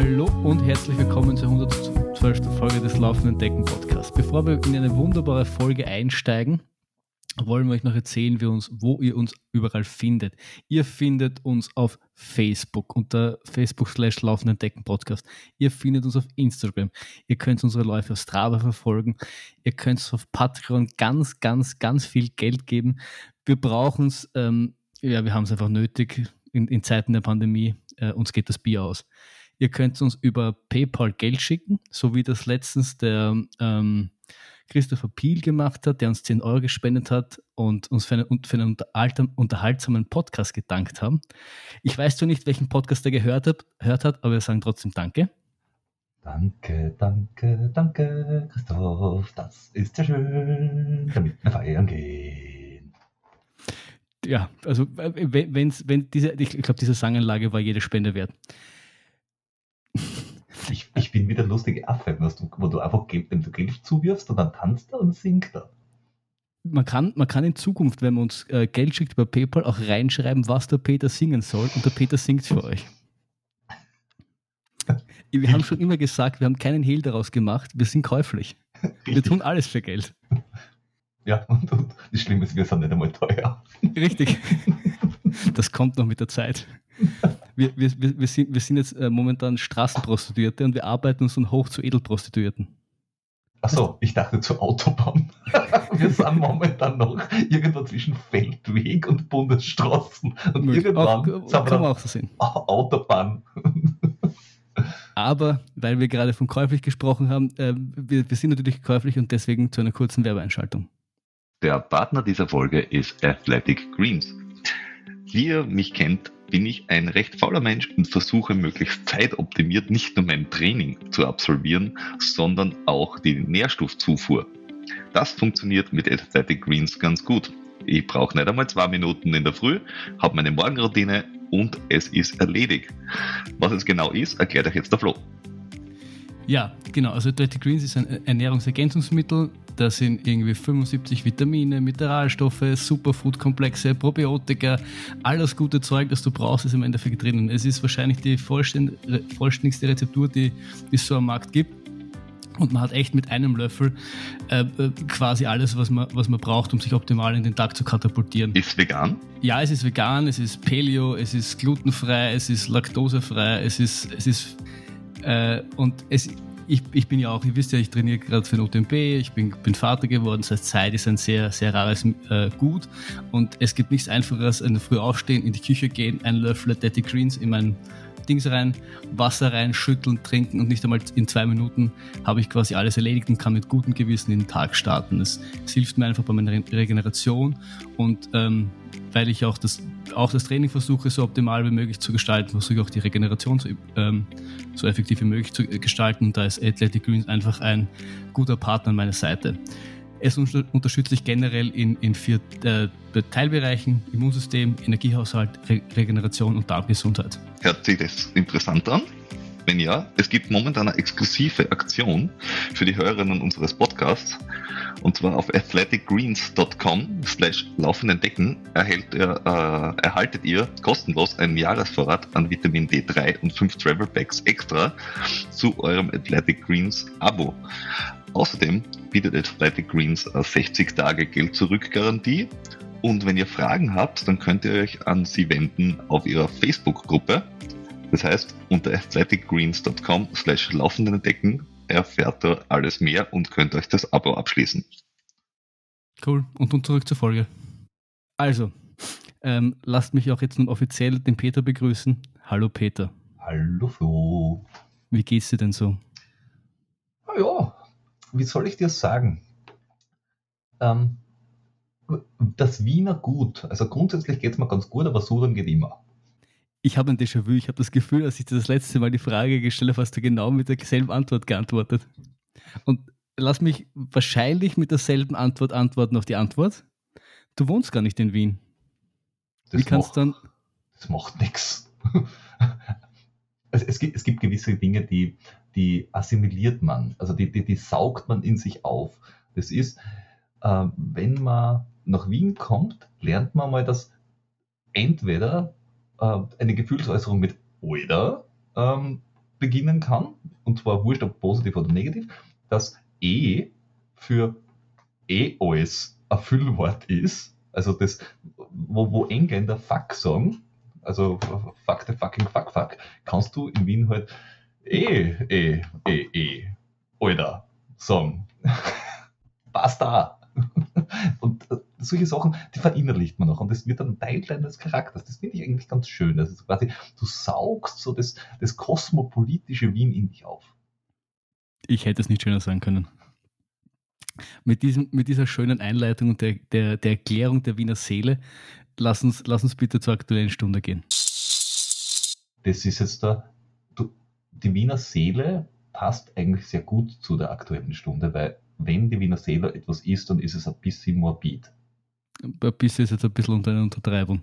Hallo und herzlich willkommen zur 112. Folge des Laufenden Decken Podcasts. Bevor wir in eine wunderbare Folge einsteigen, wollen wir euch noch erzählen, uns, wo ihr uns überall findet. Ihr findet uns auf Facebook unter Facebook slash Laufenden Decken Podcast. Ihr findet uns auf Instagram. Ihr könnt unsere Läufe auf Strava verfolgen. Ihr könnt uns auf Patreon ganz, ganz, ganz viel Geld geben. Wir brauchen es, ähm, ja, wir haben es einfach nötig in, in Zeiten der Pandemie. Äh, uns geht das Bier aus. Ihr könnt uns über PayPal Geld schicken, so wie das letztens der ähm, Christopher Piel gemacht hat, der uns 10 Euro gespendet hat und uns für einen, für einen unterhaltsamen Podcast gedankt haben. Ich weiß zwar nicht, welchen Podcast er gehört hat, hört hat, aber wir sagen trotzdem Danke. Danke, danke, danke, Christoph, das ist ja schön, damit wir feiern gehen. Ja, also wenn's, wenn diese, ich glaube, diese Sanganlage war jede Spende wert. Ich, ich bin wie der lustige Affe, wo du einfach dem du Geld zuwirfst und dann tanzt er und singt er. Man kann, man kann in Zukunft, wenn man uns äh, Geld schickt über PayPal, auch reinschreiben, was der Peter singen soll und der Peter singt für euch. Wir haben schon immer gesagt, wir haben keinen Hehl daraus gemacht, wir sind käuflich. Richtig. Wir tun alles für Geld. Ja, und, und das Schlimme ist, wir sind nicht einmal teuer. Richtig. Das kommt noch mit der Zeit wir, wir, wir, sind, wir sind jetzt äh, momentan Straßenprostituierte und wir arbeiten uns dann hoch zu Edelprostituierten. Achso, ich dachte zur Autobahn. wir sind momentan noch irgendwo zwischen Feldweg und Bundesstraßen. Und Möglich. irgendwann auch, sind wir kann man auch so sehen. Autobahn. Aber weil wir gerade von käuflich gesprochen haben, äh, wir, wir sind natürlich käuflich und deswegen zu einer kurzen Werbeeinschaltung. Der Partner dieser Folge ist Athletic Greens. Wie ihr mich kennt, bin ich ein recht fauler Mensch und versuche möglichst zeitoptimiert nicht nur mein Training zu absolvieren, sondern auch die Nährstoffzufuhr. Das funktioniert mit Athletic Greens ganz gut. Ich brauche nicht einmal zwei Minuten in der Früh, habe meine Morgenroutine und es ist erledigt. Was es genau ist, erklärt euch jetzt der Flo. Ja, genau. Also Dirty Greens ist ein Ernährungsergänzungsmittel. Da sind irgendwie 75 Vitamine, Mineralstoffe, Superfood-Komplexe, Probiotika, alles gute Zeug, das du brauchst, ist im Endeffekt drinnen. Es ist wahrscheinlich die vollständigste Rezeptur, die es so am Markt gibt. Und man hat echt mit einem Löffel äh, äh, quasi alles, was man, was man braucht, um sich optimal in den Tag zu katapultieren. Ist vegan? Ja, es ist vegan, es ist Paleo, es ist glutenfrei, es ist laktosefrei, es ist, es ist äh, und es, ich, ich bin ja auch, ihr wisst ja, ich trainiere gerade für den UTMB, ich bin, bin Vater geworden, das heißt, Zeit ist ein sehr, sehr rares äh, Gut. Und es gibt nichts einfacheres, in der Früh aufstehen, in die Küche gehen, einen Löffel Daddy Greens in mein Dings rein, Wasser rein, schütteln, trinken und nicht einmal in zwei Minuten habe ich quasi alles erledigt und kann mit gutem Gewissen in den Tag starten. Es, hilft mir einfach bei meiner Regeneration. Und ähm, weil ich auch das, auch das Training versuche, so optimal wie möglich zu gestalten, versuche auch die Regeneration so, ähm, so effektiv wie möglich zu gestalten. Und da ist Athletic Greens einfach ein guter Partner an meiner Seite. Es unterstützt sich generell in, in vier äh, Teilbereichen: Immunsystem, Energiehaushalt, Re Regeneration und Darmgesundheit. Hört sich das interessant an? Wenn ja, es gibt momentan eine exklusive Aktion für die Hörerinnen unseres Podcasts. Und zwar auf athleticgreens.com slash laufenden Decken erhält ihr, äh, erhaltet ihr kostenlos einen Jahresvorrat an Vitamin D3 und 5 Travel Packs extra zu eurem Athletic Greens Abo. Außerdem bietet Athletic Greens 60 Tage Geld zurück Garantie und wenn ihr Fragen habt, dann könnt ihr euch an sie wenden auf ihrer Facebook-Gruppe das heißt, unter athleticgreens.com slash laufenden Decken erfährt ihr alles mehr und könnt euch das Abo abschließen. Cool. Und nun zurück zur Folge. Also, ähm, lasst mich auch jetzt nun offiziell den Peter begrüßen. Hallo Peter. Hallo Flo. Wie geht's dir denn so? Na ja, wie soll ich dir sagen? Ähm, das Wiener gut. Also grundsätzlich geht es mir ganz gut, aber Sudan geht immer ich habe ein Déjà-vu. Ich habe das Gefühl, als ich dir das letzte Mal die Frage gestellt habe, hast du genau mit derselben Antwort geantwortet. Und lass mich wahrscheinlich mit derselben Antwort antworten auf die Antwort. Du wohnst gar nicht in Wien. Das Wie kannst du dann. Das macht nichts. Also es, gibt, es gibt gewisse Dinge, die, die assimiliert man, also die, die, die saugt man in sich auf. Das ist, äh, wenn man nach Wien kommt, lernt man mal, dass entweder äh, eine Gefühlsäußerung mit oder ähm, beginnen kann, und zwar wurscht ob positiv oder negativ, dass E für E alles ein Füllwort ist, also das, wo, wo Engländer Fuck sagen, also Fuck the fucking Fuck Fuck, kannst du in Wien halt E, E, E, E, Alter, sagen. Basta. Und äh, solche Sachen, die verinnerlicht man auch und das wird dann Teil deines Charakters. Das finde ich eigentlich ganz schön. Also quasi, du saugst so das, das kosmopolitische Wien in dich auf. Ich hätte es nicht schöner sagen können. Mit, diesem, mit dieser schönen Einleitung und der, der, der Erklärung der Wiener Seele, lass uns, lass uns bitte zur aktuellen Stunde gehen. Das ist jetzt da, du, die Wiener Seele passt eigentlich sehr gut zu der aktuellen Stunde, weil wenn die Wiener Seele etwas ist, dann ist es ein bisschen morbid. Bisschen ist jetzt ein bisschen unter einer Untertreibung.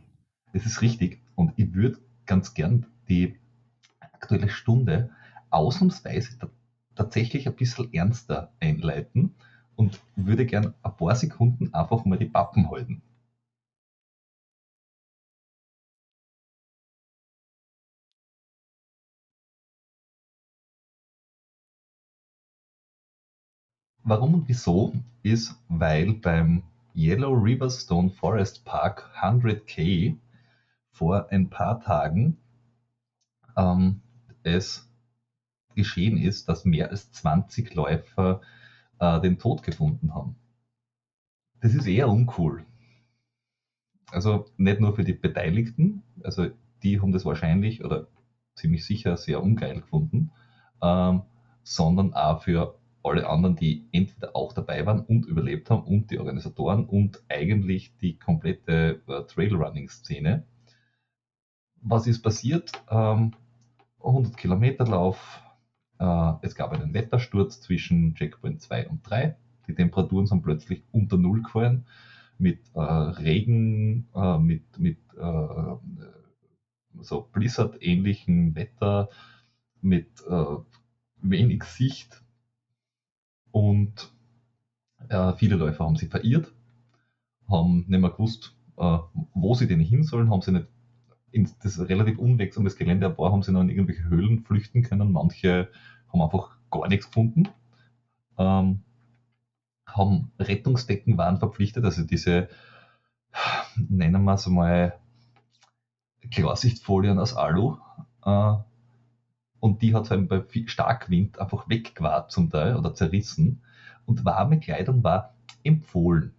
Das ist richtig. Und ich würde ganz gern die aktuelle Stunde ausnahmsweise tatsächlich ein bisschen ernster einleiten und würde gern ein paar Sekunden einfach mal die Pappen halten. Warum und wieso ist, weil beim Yellow Riverstone Forest Park 100k vor ein paar Tagen ähm, es geschehen ist, dass mehr als 20 Läufer äh, den Tod gefunden haben. Das ist eher uncool. Also nicht nur für die Beteiligten, also die haben das wahrscheinlich oder ziemlich sicher sehr ungeil gefunden, ähm, sondern auch für alle anderen, die entweder auch dabei waren und überlebt haben und die Organisatoren und eigentlich die komplette äh, Trailrunning-Szene. Was ist passiert? Ähm, 100 Kilometer Lauf. Äh, es gab einen Wettersturz zwischen Checkpoint 2 und 3. Die Temperaturen sind plötzlich unter Null gefallen. Mit äh, Regen, äh, mit, mit äh, so Blizzard-ähnlichen Wetter, mit äh, wenig Sicht und äh, viele Läufer haben sich verirrt, haben nicht mehr gewusst, äh, wo sie denn hin sollen, haben sie nicht in das relativ unwegsames Gelände, ein paar haben sie noch in irgendwelche Höhlen flüchten können, manche haben einfach gar nichts gefunden, ähm, haben Rettungsdecken waren verpflichtet, also diese, nennen wir es mal, Klarsichtfolien aus Alu, äh, und die hat halt bei Starkwind einfach weggewahrt zum Teil oder zerrissen und warme Kleidung war empfohlen.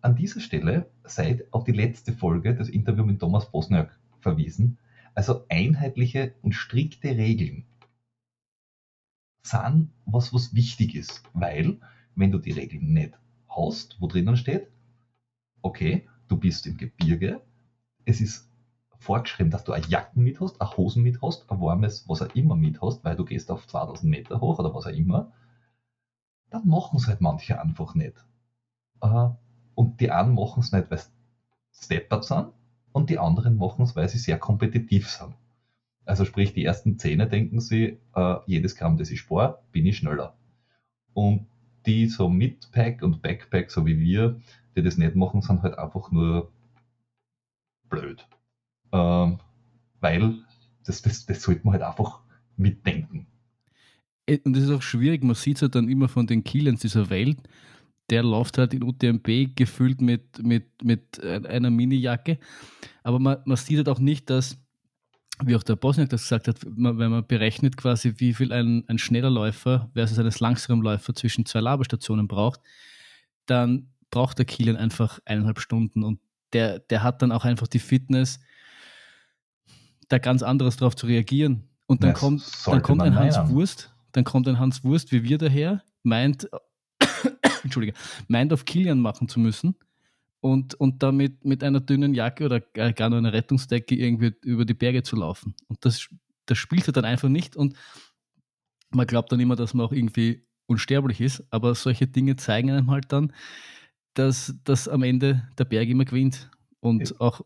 An dieser Stelle seid auf die letzte Folge des Interviews mit Thomas Bosniak verwiesen. Also einheitliche und strikte Regeln sind was, was wichtig ist, weil wenn du die Regeln nicht hast, wo drinnen steht, okay, du bist im Gebirge, es ist vorgeschrieben, dass du eine Jacken mit hast, eine Hosen mit hast, ein warmes, was auch immer mit hast, weil du gehst auf 2000 Meter hoch oder was auch immer, dann machen es halt manche einfach nicht. Und die einen machen es nicht, weil sie steppert sind und die anderen machen es, weil sie sehr kompetitiv sind. Also sprich, die ersten Zehner denken sie, äh, jedes Gramm, das ich spare, bin ich schneller. Und die so mit Pack und Backpack, so wie wir, die das nicht machen, sind halt einfach nur blöd. Ähm, weil das, das, das sollte man halt einfach mitdenken. Äh, und das ist auch schwierig, man sieht es halt dann immer von den Killens dieser Welt, der läuft halt in UTMB gefüllt mit, mit, mit einer Minijacke. Aber man, man sieht halt auch nicht, dass, wie auch der Bosniak das gesagt hat, wenn man berechnet quasi, wie viel ein, ein schneller Läufer versus eines langsamen Läufer zwischen zwei Labestationen braucht, dann braucht der Kilian einfach eineinhalb Stunden und der, der hat dann auch einfach die Fitness, da ganz anderes drauf zu reagieren. Und dann das kommt, dann kommt ein Hans meinen. Wurst, dann kommt ein Hans Wurst wie wir daher, meint, Entschuldige, meint auf Kilian machen zu müssen und, und damit mit einer dünnen Jacke oder gar nur einer Rettungsdecke irgendwie über die Berge zu laufen. Und das, das spielt er dann einfach nicht und man glaubt dann immer, dass man auch irgendwie unsterblich ist, aber solche Dinge zeigen einem halt dann, dass, dass am Ende der Berg immer gewinnt. Und ja. auch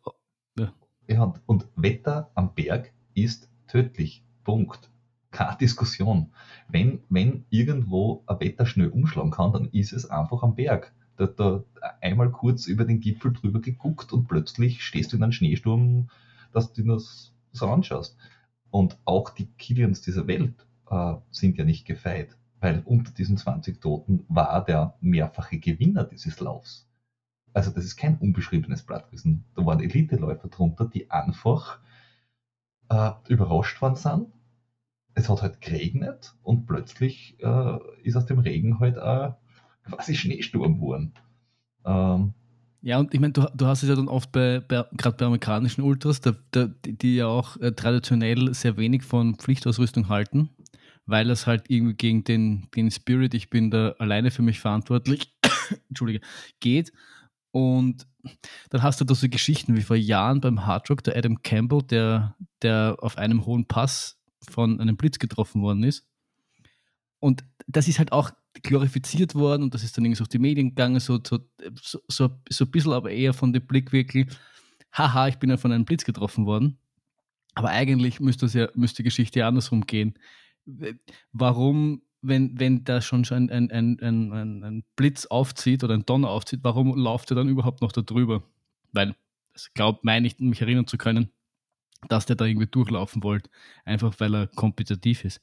und Wetter am Berg ist tödlich. Punkt. Keine Diskussion. Wenn, wenn irgendwo ein Wetter schnell umschlagen kann, dann ist es einfach am Berg. Da, da einmal kurz über den Gipfel drüber geguckt und plötzlich stehst du in einem Schneesturm, dass du das so anschaust. Und auch die Kilians dieser Welt äh, sind ja nicht gefeit, weil unter diesen 20 Toten war der mehrfache Gewinner dieses Laufs. Also das ist kein unbeschriebenes Blatt gewesen. Da waren Elite-Läufer drunter, die einfach äh, überrascht worden sind. Es hat halt geregnet und plötzlich äh, ist aus dem Regen halt äh, quasi Schneesturm geworden. Ähm, ja, und ich meine, du, du hast es ja dann oft bei, bei gerade bei amerikanischen Ultras, da, da, die ja auch äh, traditionell sehr wenig von Pflichtausrüstung halten, weil es halt irgendwie gegen den, den Spirit, ich bin da alleine für mich verantwortlich, Entschuldige, geht. Und dann hast du da so Geschichten wie vor Jahren beim Hardrock, der Adam Campbell, der, der auf einem hohen Pass von einem Blitz getroffen worden ist. Und das ist halt auch glorifiziert worden und das ist dann irgendwie so auf die Medien gegangen, so, so, so, so, so ein bisschen, aber eher von dem Blickwinkel, haha, ich bin ja von einem Blitz getroffen worden. Aber eigentlich müsste, das ja, müsste die Geschichte ja andersrum gehen. Warum, wenn, wenn da schon ein, ein, ein, ein, ein Blitz aufzieht oder ein Donner aufzieht, warum läuft er dann überhaupt noch da drüber? Weil, ich glaube, meine ich, mich erinnern zu können, dass der da irgendwie durchlaufen wollte, einfach weil er kompetitiv ist.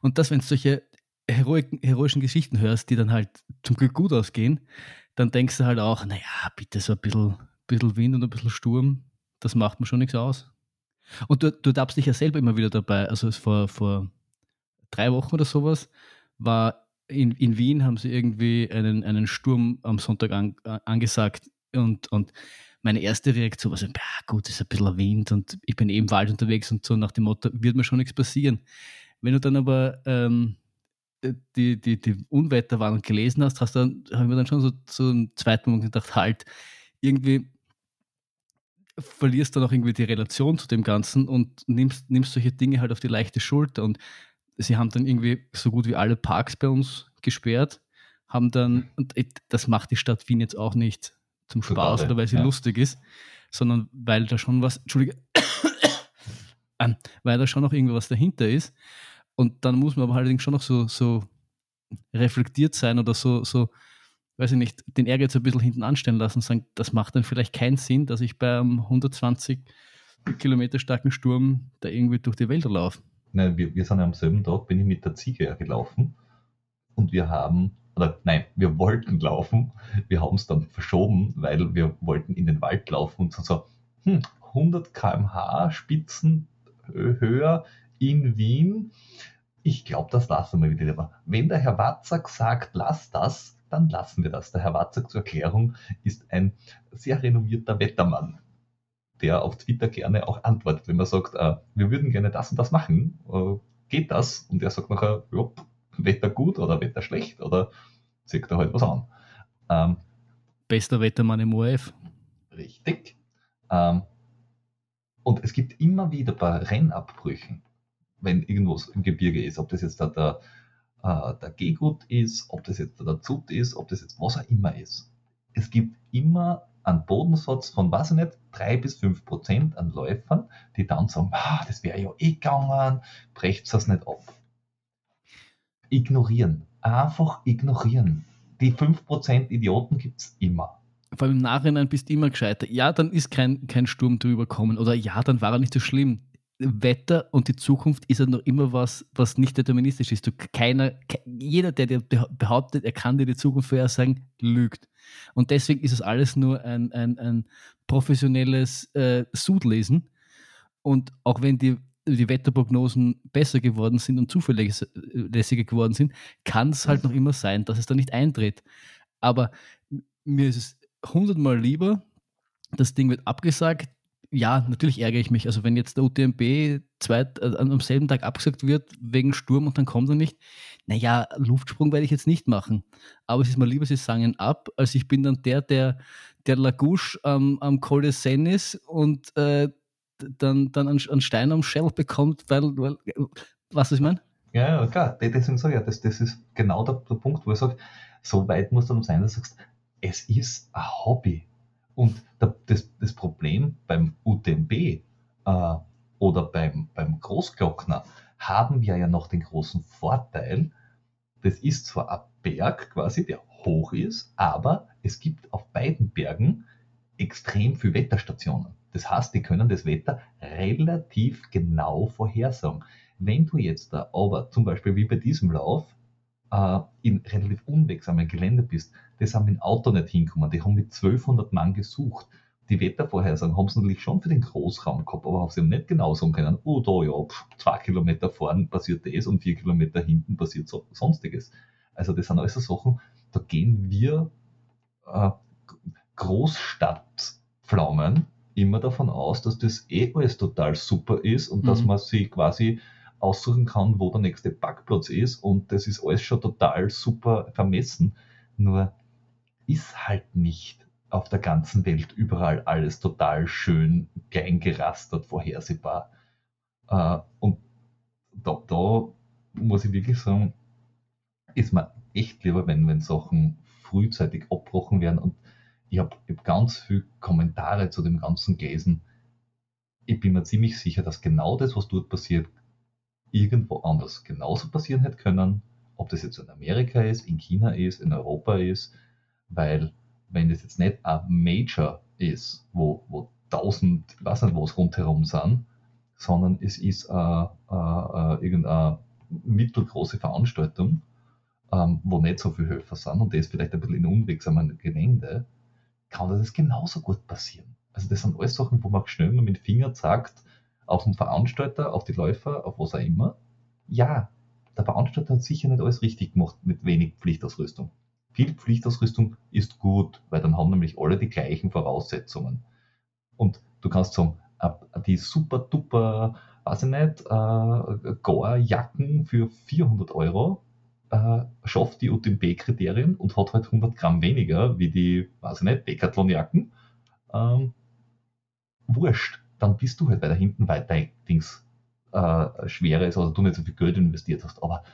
Und das, wenn es solche heroischen, heroischen Geschichten hörst, die dann halt zum Glück gut ausgehen, dann denkst du halt auch, naja, bitte so ein bisschen, bisschen Wind und ein bisschen Sturm, das macht mir schon nichts aus. Und du, du darfst dich ja selber immer wieder dabei, also vor, vor drei Wochen oder sowas, war in, in Wien haben sie irgendwie einen, einen Sturm am Sonntag an, angesagt und, und meine erste Reaktion war so, ja gut, ist ein bisschen Wind und ich bin eben im Wald unterwegs und so nach dem Motto, wird mir schon nichts passieren. Wenn du dann aber ähm, die, die, die Unwetterwarnung gelesen hast, hast dann, haben wir dann schon so, so einen zweiten Moment gedacht, halt, irgendwie verlierst du dann auch irgendwie die Relation zu dem Ganzen und nimmst, nimmst solche Dinge halt auf die leichte Schulter. Und sie haben dann irgendwie so gut wie alle Parks bei uns gesperrt, haben dann, und das macht die Stadt Wien jetzt auch nicht zum Spaß oder weil sie ja. lustig ist, sondern weil da schon was, Entschuldige, weil da schon noch irgendwas dahinter ist. Und dann muss man aber allerdings schon noch so, so reflektiert sein oder so, so, weiß ich nicht, den Ehrgeiz ein bisschen hinten anstellen lassen und sagen, das macht dann vielleicht keinen Sinn, dass ich bei einem 120 Kilometer starken Sturm da irgendwie durch die Wälder laufe. Nein, wir, wir sind am selben Tag, bin ich mit der Ziege gelaufen und wir haben, oder nein, wir wollten laufen, wir haben es dann verschoben, weil wir wollten in den Wald laufen und so, hm, 100 km/h Spitzen höher in Wien. Ich glaube, das lassen wir wieder. Wenn der Herr Watzak sagt, lass das, dann lassen wir das. Der Herr Watzak zur Erklärung ist ein sehr renommierter Wettermann, der auf Twitter gerne auch antwortet, wenn man sagt, äh, wir würden gerne das und das machen. Äh, geht das? Und er sagt nachher, ja, Wetter gut oder Wetter schlecht oder zieht er halt was an. Ähm, Bester Wettermann im ORF. Richtig. Ähm, und es gibt immer wieder bei Rennabbrüchen wenn irgendwo im Gebirge ist, ob das jetzt da der, äh, der Gehgut ist, ob das jetzt der Zut ist, ob das jetzt was auch immer ist. Es gibt immer einen Bodensatz von, weiß ich nicht, drei bis fünf Prozent an Läufern, die dann sagen, ah, das wäre ja eh gegangen, brecht das nicht ab. Ignorieren. Einfach ignorieren. Die 5% Idioten gibt es immer. Vor allem im Nachhinein bist du immer gescheiter. Ja, dann ist kein, kein Sturm drüber gekommen. Oder ja, dann war er nicht so schlimm. Wetter und die Zukunft ist ja noch immer was, was nicht deterministisch ist. Du, keiner, jeder, der dir behauptet, er kann dir die Zukunft vorhersagen, lügt. Und deswegen ist es alles nur ein, ein, ein professionelles äh, Sudlesen. Und auch wenn die, die Wetterprognosen besser geworden sind und zuverlässiger geworden sind, kann es halt noch immer sein, dass es da nicht eintritt. Aber mir ist es hundertmal lieber, das Ding wird abgesagt, ja, natürlich ärgere ich mich. Also wenn jetzt der UTMB zweit, äh, am selben Tag abgesagt wird wegen Sturm und dann kommt er nicht, naja, Luftsprung werde ich jetzt nicht machen. Aber es ist mal lieber, sie sagen ab, als ich bin dann der, der, der Lagouche ähm, am Col de Seine ist und äh, dann, dann einen, Stein am Shell bekommt, weil, weil was ich meine? Ja, ja, klar. Deswegen sage ich ja, das, das ist genau der, der Punkt, wo ich sage, so weit muss dann sein, dass du sagst, es ist ein Hobby. Und das, das Problem beim UTMB äh, oder beim, beim Großglockner haben wir ja noch den großen Vorteil, das ist zwar ein Berg quasi, der hoch ist, aber es gibt auf beiden Bergen extrem viele Wetterstationen. Das heißt, die können das Wetter relativ genau vorhersagen. Wenn du jetzt da aber zum Beispiel wie bei diesem Lauf äh, in relativ unwegsamen Gelände bist, das haben mit dem Auto nicht hinkommen, die haben mit 1200 Mann gesucht. Die Wettervorhersagen haben sie natürlich schon für den Großraum gehabt, aber haben sie nicht genau sagen können, oh da ja, pff, zwei Kilometer vorn passiert das und vier Kilometer hinten passiert so, sonstiges. Also das sind alles so Sachen, da gehen wir äh, Großstadtpflaumen immer davon aus, dass das eh alles total super ist und mhm. dass man sich quasi aussuchen kann, wo der nächste Parkplatz ist und das ist alles schon total super vermessen. Nur ist halt nicht auf der ganzen Welt überall alles total schön klein vorhersehbar. Äh, und da, da muss ich wirklich sagen, ist mir echt lieber, wenn, wenn Sachen frühzeitig abbrochen werden. Und ich habe hab ganz viele Kommentare zu dem Ganzen gelesen. Ich bin mir ziemlich sicher, dass genau das, was dort passiert, irgendwo anders genauso passieren hätte können, ob das jetzt in Amerika ist, in China ist, in Europa ist, weil wenn das jetzt nicht ein Major ist, wo, wo tausend, ich weiß nicht was rundherum sind, sondern es ist äh, äh, äh, irgendeine mittelgroße Veranstaltung, ähm, wo nicht so viele Höfer sind und das vielleicht ein bisschen in unwegsamen Gelände, kann das genauso gut passieren. Also das sind alles Sachen, wo man schnell mit dem Finger zeigt, auf den Veranstalter, auf die Läufer, auf was auch immer. Ja, der Veranstalter hat sicher nicht alles richtig gemacht mit wenig Pflichtausrüstung. Viel Pflichtausrüstung ist gut, weil dann haben nämlich alle die gleichen Voraussetzungen. Und du kannst sagen, die super duper, weiß ich nicht, äh, Gore-Jacken für 400 Euro äh, schafft die UTMB-Kriterien und hat halt 100 Gramm weniger wie die, weiß ich nicht, Decathlon-Jacken. Ähm, wurscht dann bist du halt weiter hinten, weil dein Dings äh, schwerer ist oder du nicht so viel Geld investiert hast. Aber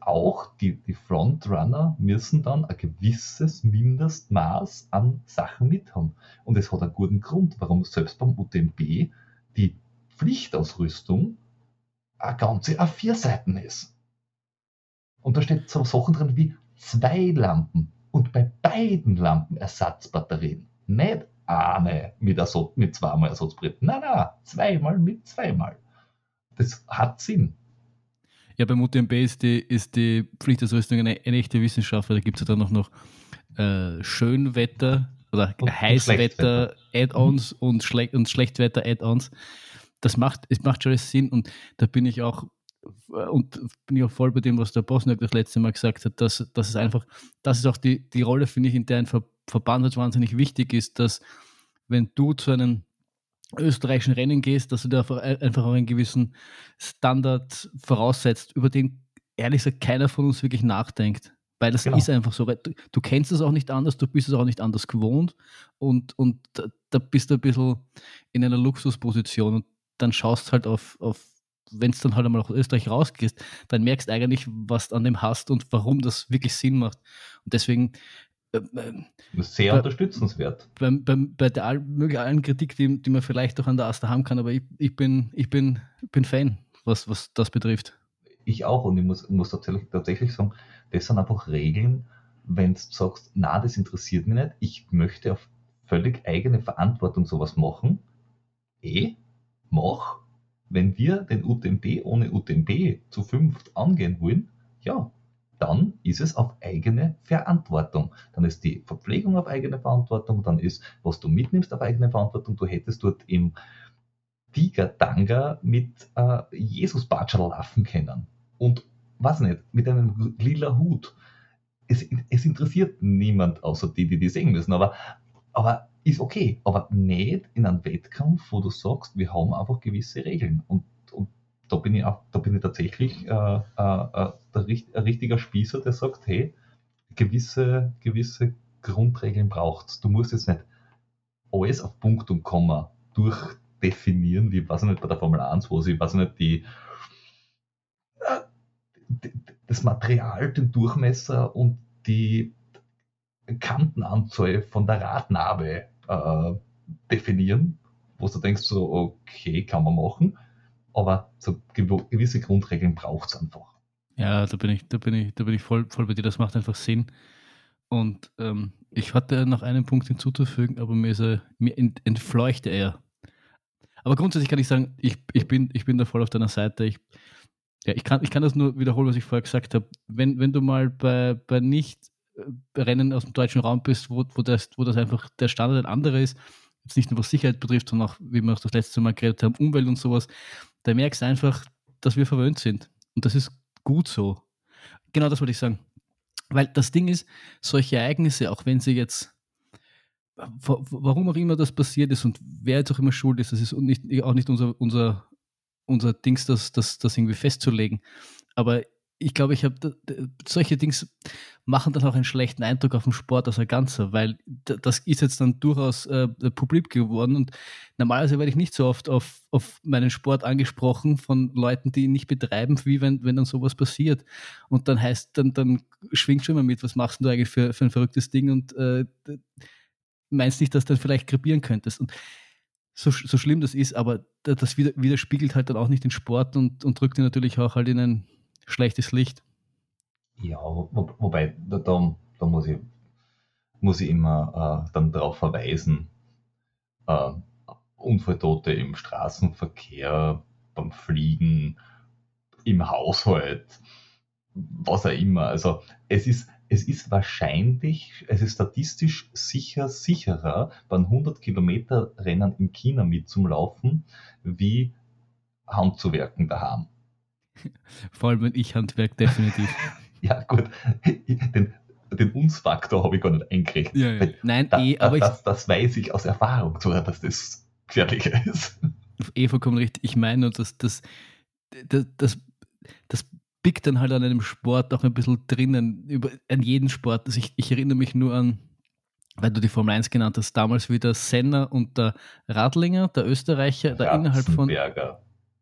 auch die, die Frontrunner müssen dann ein gewisses Mindestmaß an Sachen mit haben. Und es hat einen guten Grund, warum selbst beim UTMB die Pflichtausrüstung eine ganze A4 Seiten ist. Und da steht so Sachen drin wie zwei Lampen und bei beiden Lampen Ersatzbatterien. Nicht eine mit, Ersatz, mit zweimal Ersatzbrett. Nein, nein, zweimal mit zweimal. Das hat Sinn. Ja, beim UTMB ist die, ist die Pflichtausrüstung eine, eine echte Wissenschaft, weil da gibt es ja dann auch noch äh, Schönwetter oder und, Heißwetter Add-ons mhm. und, Schle und Schlechtwetter Add-ons. Das macht, es macht schon Sinn und da bin ich auch und bin ich auch voll bei dem, was der Bosniak das letzte Mal gesagt hat, dass, dass es einfach, das ist auch die, die Rolle, finde ich, in der ein Ver Verband halt wahnsinnig wichtig ist, dass wenn du zu einem österreichischen Rennen gehst, dass du da einfach auch einen gewissen Standard voraussetzt, über den ehrlich gesagt keiner von uns wirklich nachdenkt. Weil das genau. ist einfach so. Du, du, kennst es auch nicht anders, du bist es auch nicht anders gewohnt und, und da, da bist du ein bisschen in einer Luxusposition und dann schaust halt auf, auf wenn es dann halt einmal aus Österreich rausgehst, dann merkst du eigentlich, was du an dem hast und warum das wirklich Sinn macht. Und deswegen sehr bei, unterstützenswert. Bei, bei, bei der allen Kritik, die, die man vielleicht auch an der Asta haben kann, aber ich, ich, bin, ich bin, bin Fan, was, was das betrifft. Ich auch und ich muss, muss tatsächlich, tatsächlich sagen, das sind einfach Regeln, wenn du sagst, na, das interessiert mich nicht, ich möchte auf völlig eigene Verantwortung sowas machen, eh, mach. Wenn wir den UTMB ohne UTMB zu fünft angehen wollen, ja, dann ist es auf eigene Verantwortung. Dann ist die Verpflegung auf eigene Verantwortung, dann ist, was du mitnimmst, auf eigene Verantwortung. Du hättest dort im Tiger-Tanga mit äh, Jesus-Batschel laufen können. Und was nicht, mit einem lila Hut. Es, es, interessiert niemand, außer die, die die sehen müssen, aber, aber ist okay. Aber nicht in einem Wettkampf, wo du sagst, wir haben einfach gewisse Regeln. Und da bin ich, auch, da bin ich tatsächlich äh, äh, äh der, ein richtiger Spießer, der sagt, hey, gewisse, gewisse Grundregeln braucht Du musst jetzt nicht alles auf Punkt und Komma durchdefinieren, wie, weiß ich nicht, bei der Formel 1, wo sie, weiß ich nicht, die, äh, das Material, den Durchmesser und die Kantenanzahl von der Radnabe äh, definieren, wo du denkst, so, okay, kann man machen aber so gewisse Grundregeln braucht es einfach. Ja, da bin ich, da bin ich, da bin ich voll, voll bei dir, das macht einfach Sinn. Und ähm, Ich hatte noch einen Punkt hinzuzufügen, aber mir, ist er, mir entfleuchte er. Aber grundsätzlich kann ich sagen, ich, ich, bin, ich bin da voll auf deiner Seite. Ich, ja, ich, kann, ich kann das nur wiederholen, was ich vorher gesagt habe. Wenn, wenn du mal bei, bei Nicht-Rennen aus dem deutschen Raum bist, wo, wo, das, wo das einfach der Standard ein anderer ist, jetzt nicht nur was Sicherheit betrifft, sondern auch, wie wir auch das letzte Mal geredet haben, Umwelt und sowas, da merkst du einfach, dass wir verwöhnt sind. Und das ist gut so. Genau das wollte ich sagen. Weil das Ding ist, solche Ereignisse, auch wenn sie jetzt, warum auch immer das passiert ist und wer jetzt auch immer schuld ist, das ist nicht, auch nicht unser, unser, unser Dings, das, das, das irgendwie festzulegen. Aber ich glaube, ich habe solche Dings machen dann auch einen schlechten Eindruck auf den Sport als Ganzer, weil das ist jetzt dann durchaus äh, publik geworden und normalerweise werde ich nicht so oft auf, auf meinen Sport angesprochen von Leuten, die ihn nicht betreiben, wie wenn, wenn dann sowas passiert. Und dann heißt, dann, dann schwingt schon immer mit, was machst du eigentlich für, für ein verrücktes Ding und äh, meinst nicht, dass du dann vielleicht krepieren könntest. Und so, so schlimm das ist, aber das widerspiegelt halt dann auch nicht den Sport und, und drückt ihn natürlich auch halt in ein schlechtes Licht. Ja, wo, wobei, da, da, muss, ich, muss ich immer äh, dann darauf verweisen, äh, Unfalltote im Straßenverkehr, beim Fliegen, im Haushalt, was auch immer. Also es ist, es ist wahrscheinlich, es ist statistisch sicher sicherer, beim 100 Kilometer Rennen in China mitzulaufen, wie Handzuwerken daheim. Vor allem ich Handwerk, definitiv. ja, gut. Den, den Uns-Faktor habe ich gar nicht eingerechnet. Ja, ja. Nein, da, eh, aber das, das, weiß ich aus Erfahrung, sogar, dass das gefährlicher ist. Eh vollkommen richtig. Ich meine, das, das, das, das, das biegt dann halt an einem Sport auch ein bisschen drinnen, über, an jeden Sport. Also ich, ich erinnere mich nur an, weil du die Formel 1 genannt hast, damals wieder Senna und der Radlinger, der Österreicher, da innerhalb von.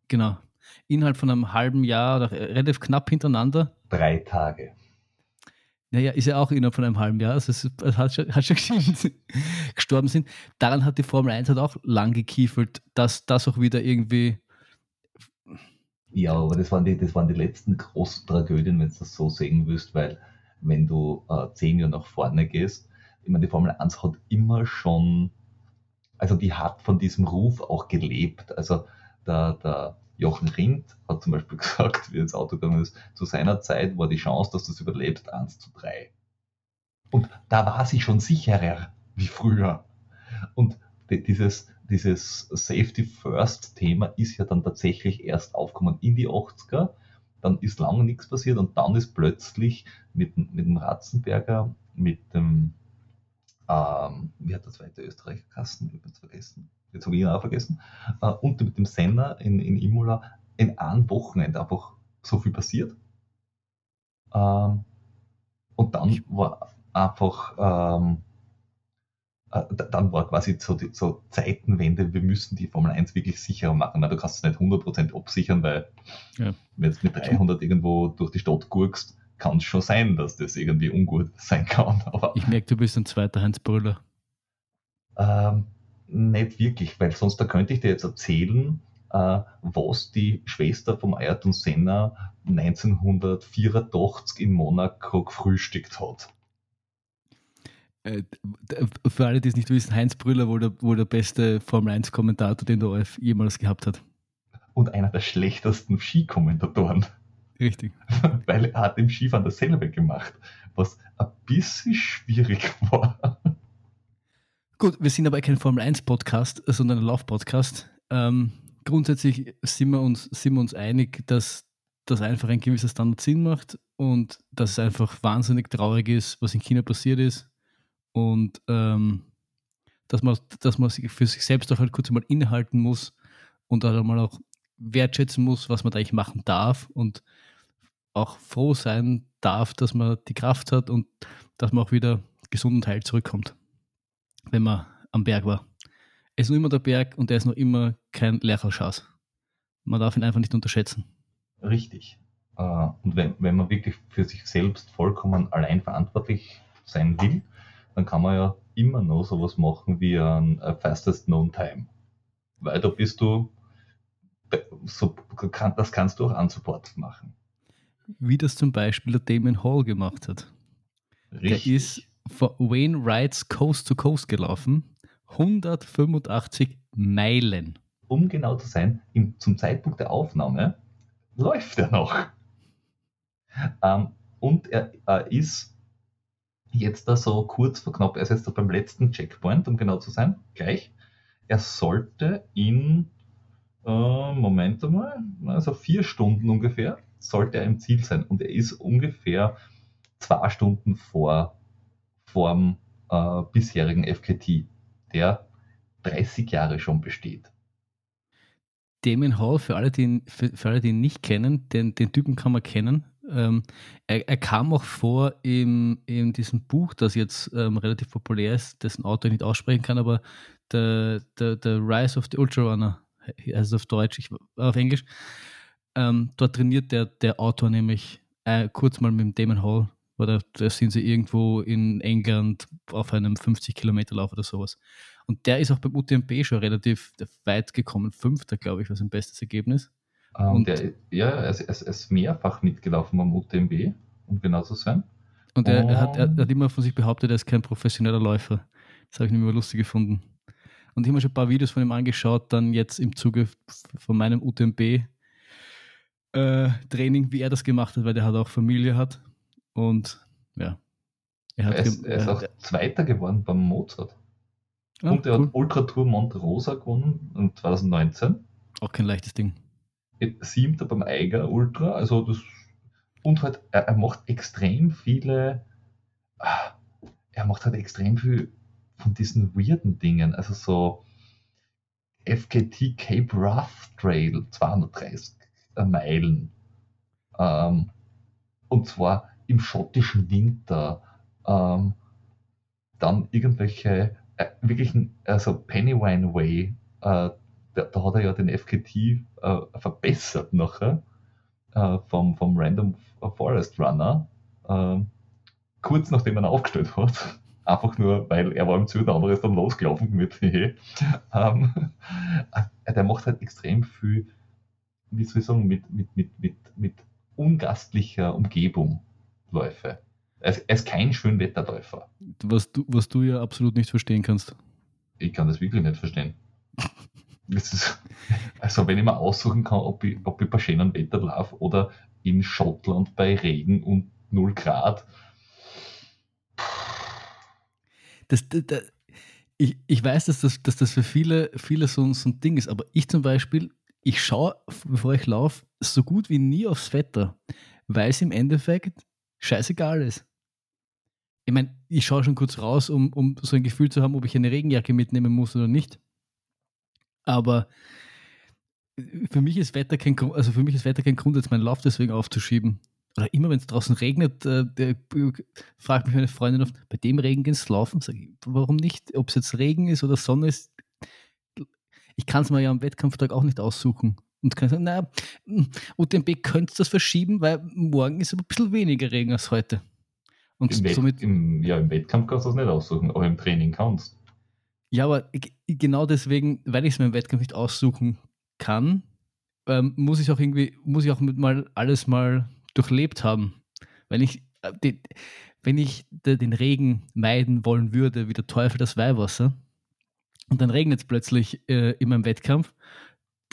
Genau, innerhalb von einem halben Jahr oder relativ knapp hintereinander. Drei Tage. Naja, ist ja auch innerhalb von einem halben Jahr, also es hat schon, hat schon gestorben sind. Daran hat die Formel 1 halt auch lang gekiefelt, dass das auch wieder irgendwie. Ja, aber das waren die, das waren die letzten großen Tragödien, wenn du das so sehen willst, weil wenn du äh, zehn Jahre nach vorne gehst, ich meine, die Formel 1 hat immer schon, also die hat von diesem Ruf auch gelebt. Also der, der Jochen Rindt hat zum Beispiel gesagt, wie ins Auto gegangen ist, zu seiner Zeit war die Chance, dass du es überlebst, 1 zu 3. Und da war sie schon sicherer wie früher. Und dieses, dieses Safety First Thema ist ja dann tatsächlich erst aufgekommen in die 80er. Dann ist lange nichts passiert und dann ist plötzlich mit, mit dem Ratzenberger, mit dem, ähm, wie hat das zweite Österreicher Kasten übrigens vergessen? Jetzt habe ich ihn auch vergessen, äh, und mit dem Senna in, in Imola in einem Wochenende einfach so viel passiert. Ähm, und dann war einfach, ähm, äh, dann war quasi so, die, so Zeitenwende, wir müssen die Formel 1 wirklich sicherer machen. Na, du kannst es nicht 100% absichern, weil ja. wenn du mit 300 irgendwo durch die Stadt gurkst, kann es schon sein, dass das irgendwie ungut sein kann. Aber, ich merke, du bist ein zweiter Heinz Brüller. Ähm, nicht wirklich, weil sonst da könnte ich dir jetzt erzählen, äh, was die Schwester vom Ayrton Senna 1984 in Monaco gefrühstückt hat. Äh, für alle, die es nicht wissen, Heinz Brüller wohl der, wohl der beste Formel-1-Kommentator, den der ORF jemals gehabt hat. Und einer der schlechtesten Skikommentatoren. Richtig. Weil er hat im Skifahren dasselbe gemacht, was ein bisschen schwierig war. Gut, wir sind aber kein Formel 1 Podcast, sondern ein Lauf-Podcast. Ähm, grundsätzlich sind wir, uns, sind wir uns einig, dass das einfach ein gewisser Standard Sinn macht und dass es einfach wahnsinnig traurig ist, was in China passiert ist und ähm, dass, man, dass man sich für sich selbst auch halt kurz mal innehalten muss und halt mal auch wertschätzen muss, was man da eigentlich machen darf und auch froh sein darf, dass man die Kraft hat und dass man auch wieder gesund und heil zurückkommt wenn man am Berg war. Es ist nur immer der Berg und er ist noch immer kein Lerchalschaß. Man darf ihn einfach nicht unterschätzen. Richtig. Äh, und wenn, wenn man wirklich für sich selbst vollkommen allein verantwortlich sein will, dann kann man ja immer noch sowas machen wie ein Fastest Known Time. Weil da bist du, so, das kannst du auch unsupported machen. Wie das zum Beispiel der Damon Hall gemacht hat. Richtig. Der ist von Wayne Wrights Coast to Coast gelaufen. 185 Meilen. Um genau zu sein, im, zum Zeitpunkt der Aufnahme läuft er noch. Ähm, und er, er ist jetzt da so kurz vor knapp, er ist jetzt da beim letzten Checkpoint, um genau zu sein, gleich. Er sollte in, äh, Moment einmal, also vier Stunden ungefähr, sollte er im Ziel sein. Und er ist ungefähr zwei Stunden vor, vor äh, bisherigen FKT, der 30 Jahre schon besteht. Damon Hall, für alle, die für, für alle, die ihn nicht kennen, den, den Typen kann man kennen. Ähm, er, er, kam auch vor in, in diesem Buch, das jetzt ähm, relativ populär ist, dessen Autor ich nicht aussprechen kann, aber The, the, the Rise of the Ultra Runner, es auf Deutsch, ich, auf Englisch. Ähm, dort trainiert der, der Autor nämlich äh, kurz mal mit dem Damon Hall, oder da sind sie irgendwo in England auf einem 50 Kilometer Lauf oder sowas. Und der ist auch beim UTMB schon relativ weit gekommen, fünfter, glaube ich, was sein bestes Ergebnis. Ähm, und der, ja, er ist, er ist mehrfach mitgelaufen beim UTMB, um genau zu sein. Und er, er, hat, er, hat, immer von sich behauptet, er ist kein professioneller Läufer. Das habe ich nämlich immer lustig gefunden. Und ich habe mir schon ein paar Videos von ihm angeschaut, dann jetzt im Zuge von meinem UTMB äh, wie er das gemacht hat, weil der hat auch Familie hat. Und ja. Er, er ist, er ist auch Zweiter geworden beim Mozart. Ah, und er cool. hat Ultra Tour Monte Rosa gewonnen 2019. Auch kein leichtes Ding. Siebter beim Eiger Ultra, also das und halt, er, er macht extrem viele, ah, er macht halt extrem viel von diesen weirden Dingen, also so FKT Cape Wrath Trail, 230 Meilen. Ähm, und zwar im schottischen Winter. Ähm, dann irgendwelche, äh, wirklichen, also Pennywine Way, äh, da, da, hat er ja den FKT äh, verbessert nachher äh, vom, vom Random Forest Runner, äh, kurz nachdem er ihn aufgestellt hat. Einfach nur, weil er war im Ziel, der andere ist dann losgelaufen mit, ähm, äh, der macht halt extrem viel, wie soll ich sagen, mit, mit, mit, mit, mit ungastlicher Umgebung Läufe. Er ist, er ist kein Schönwetterläufer. Was du, was du ja absolut nicht verstehen kannst. Ich kann das wirklich nicht verstehen. Ist, also wenn ich mir aussuchen kann, ob ich, ob ich bei schönem Wetter laufe oder in Schottland bei Regen und 0 Grad, das, das, das, ich, ich weiß, dass das, dass das für viele, viele so, so ein Ding ist, aber ich zum Beispiel, ich schaue, bevor ich laufe, so gut wie nie aufs Wetter, weil es im Endeffekt scheißegal ist. Ich meine, ich schaue schon kurz raus, um, um so ein Gefühl zu haben, ob ich eine Regenjacke mitnehmen muss oder nicht. Aber für mich ist Wetter kein Grund, also für mich ist Wetter kein Grund, jetzt meinen Lauf deswegen aufzuschieben oder immer wenn es draußen regnet, äh, der, fragt mich meine Freundin oft, bei dem Regen gehst du laufen? Sag ich, warum nicht? Ob es jetzt Regen ist oder Sonne ist, ich kann es mir ja am Wettkampftag auch nicht aussuchen. Und kann sagen, naja, UTMB könnte das verschieben, weil morgen ist aber ein bisschen weniger Regen als heute. Und Im somit. Im, ja, im Wettkampf kannst du das nicht aussuchen, aber im Training kannst. Ja, aber genau deswegen, weil ich es mir im Wettkampf nicht aussuchen kann, ähm, muss ich auch irgendwie, muss ich auch mit mal alles mal durchlebt haben. Wenn ich, äh, die, wenn ich den Regen meiden wollen würde, wie der Teufel das Weihwasser, und dann regnet es plötzlich äh, in meinem Wettkampf,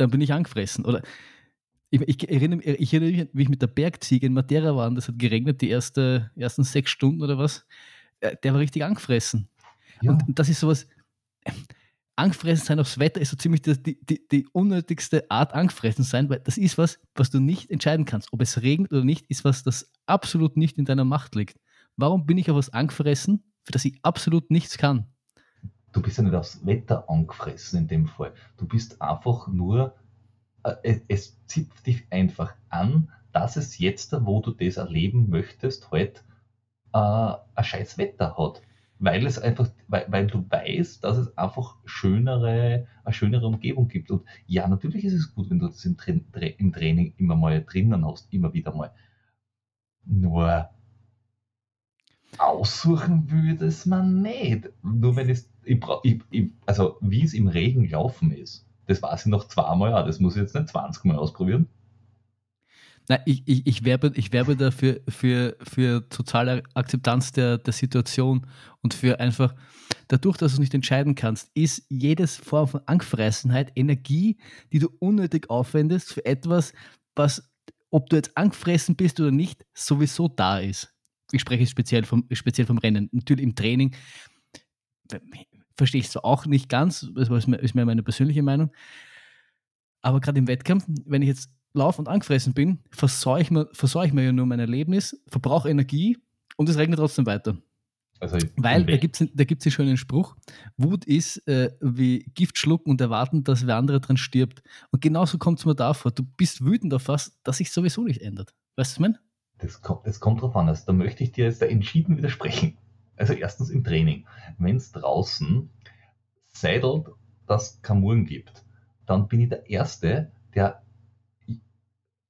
dann bin ich angefressen. Oder ich, ich, erinnere, ich, erinnere, mich, wie ich mit der Bergziege in Matera war, und das hat geregnet, die erste, ersten sechs Stunden oder was. Äh, der war richtig angefressen. Ja. Und das ist sowas, angefressen sein aufs Wetter ist so ziemlich die, die, die unnötigste Art angefressen sein, weil das ist was, was du nicht entscheiden kannst. Ob es regnet oder nicht, ist was, das absolut nicht in deiner Macht liegt. Warum bin ich auf was angefressen, für das ich absolut nichts kann? Du bist ja nicht aufs Wetter angefressen in dem Fall. Du bist einfach nur, äh, es zipft dich einfach an, dass es jetzt, wo du das erleben möchtest, halt äh, ein scheiß Wetter hat weil es einfach, weil, weil du weißt, dass es einfach schönere, eine schönere Umgebung gibt. Und ja, natürlich ist es gut, wenn du das im, Tra im Training immer mal drinnen hast, immer wieder mal. Nur aussuchen würde es man nicht. Nur wenn es, ich, ich, also wie es im Regen laufen ist, das weiß ich noch zweimal, das muss ich jetzt nicht 20 Mal ausprobieren. Nein, ich, ich, ich, werbe, ich werbe dafür für, für totale Akzeptanz der, der Situation und für einfach, dadurch, dass du es nicht entscheiden kannst, ist jedes Form von Angfressenheit Energie, die du unnötig aufwendest für etwas, was, ob du jetzt angefressen bist oder nicht, sowieso da ist. Ich spreche speziell vom, speziell vom Rennen. Natürlich im Training verstehe ich es auch nicht ganz, das ist mir meine persönliche Meinung. Aber gerade im Wettkampf, wenn ich jetzt laufe und angefressen bin, versäue ich, mir, versäue ich mir ja nur mein Erlebnis, verbrauche Energie und es regnet trotzdem weiter. Also Weil da gibt es da gibt's einen schönen Spruch, Wut ist äh, wie Gift schlucken und erwarten, dass wer andere dran stirbt. Und genauso kommt es mir da vor. Du bist wütend auf was, das sich sowieso nicht ändert. Weißt du, was ich meine? Das kommt, das kommt drauf an. Also, da möchte ich dir jetzt da entschieden widersprechen. Also erstens im Training. Wenn es draußen seidelt, dass Kamuren gibt, dann bin ich der Erste, der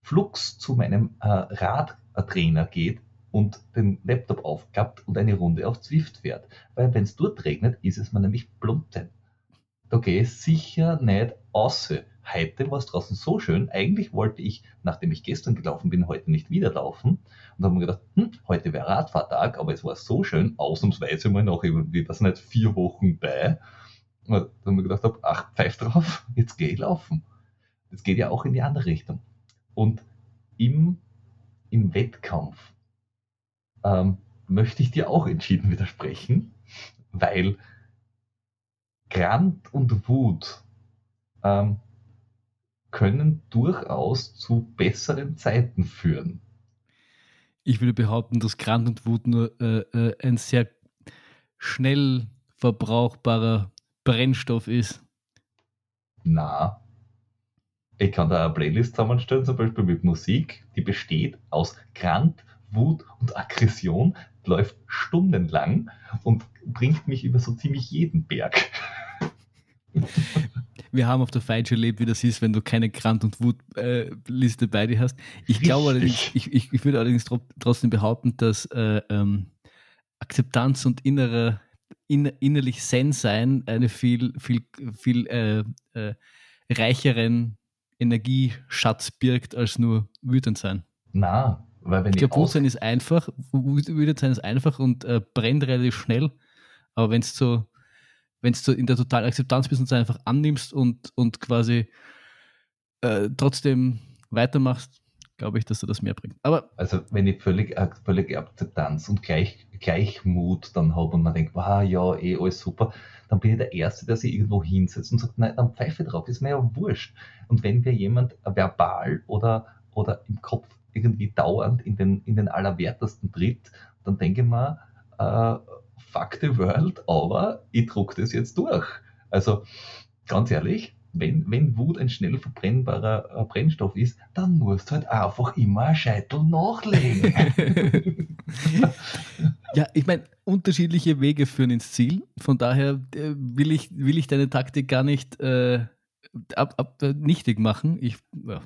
flux zu meinem äh, Radtrainer geht und den Laptop aufklappt und eine Runde auf Zwift fährt. Weil wenn es dort regnet, ist es mir nämlich blunten. Da gehe ich sicher nicht aus. Heute war es draußen so schön. Eigentlich wollte ich, nachdem ich gestern gelaufen bin, heute nicht wieder laufen. Und habe mir gedacht, hm, heute wäre Radfahrtag, aber es war so schön, ausnahmsweise mal noch irgendwie, das nicht vier Wochen bei. Und dann habe ich mir gedacht, ach, pfeif drauf, jetzt gehe ich laufen. Das geht ja auch in die andere Richtung. Und im, im Wettkampf ähm, möchte ich dir auch entschieden widersprechen, weil Grant und Wut ähm, können durchaus zu besseren Zeiten führen. Ich würde behaupten, dass Grant und Wut nur äh, äh, ein sehr schnell verbrauchbarer Brennstoff ist. Na, ich kann da eine Playlist zusammenstellen, zum Beispiel mit Musik, die besteht aus Grant, Wut und Aggression, läuft stundenlang und bringt mich über so ziemlich jeden Berg. Wir haben auf der Feitsche erlebt, wie das ist, wenn du keine Grant- und Wut-Liste bei dir hast. Ich glaube allerdings, ich, ich, ich, würde allerdings trotzdem behaupten, dass äh, ähm, Akzeptanz und innere, in, innerlich Zen sein eine viel, viel, viel äh, äh reicheren Energieschatz birgt, als nur wütend sein. Na, weil wenn ich glaube, Wutsein ist einfach, wütend sein ist einfach und äh, brennt relativ schnell. Aber wenn du so, wenn du in der totalen Akzeptanz bist und es einfach annimmst und, und quasi äh, trotzdem weitermachst, glaube ich, dass du das mehr bringt. Aber also wenn ich völlig, völlige Akzeptanz und gleich, Gleichmut dann habe und man denkt, wow, ja, eh alles super, dann bin ich der Erste, der sich irgendwo hinsetzt und sagt, nein, dann pfeife drauf, ist mir ja wurscht. Und wenn wir jemand verbal oder, oder im Kopf irgendwie dauernd in den, in den Allerwertesten tritt, dann denke ich mir, äh, fuck the world, aber ich drucke das jetzt durch. Also ganz ehrlich, wenn, wenn Wut ein schnell verbrennbarer äh, Brennstoff ist, dann musst du halt einfach immer ein Scheitel nachlegen. ja, ich meine, unterschiedliche Wege führen ins Ziel. Von daher äh, will, ich, will ich deine Taktik gar nicht äh, ab, ab, äh, nichtig machen. Ich, ja.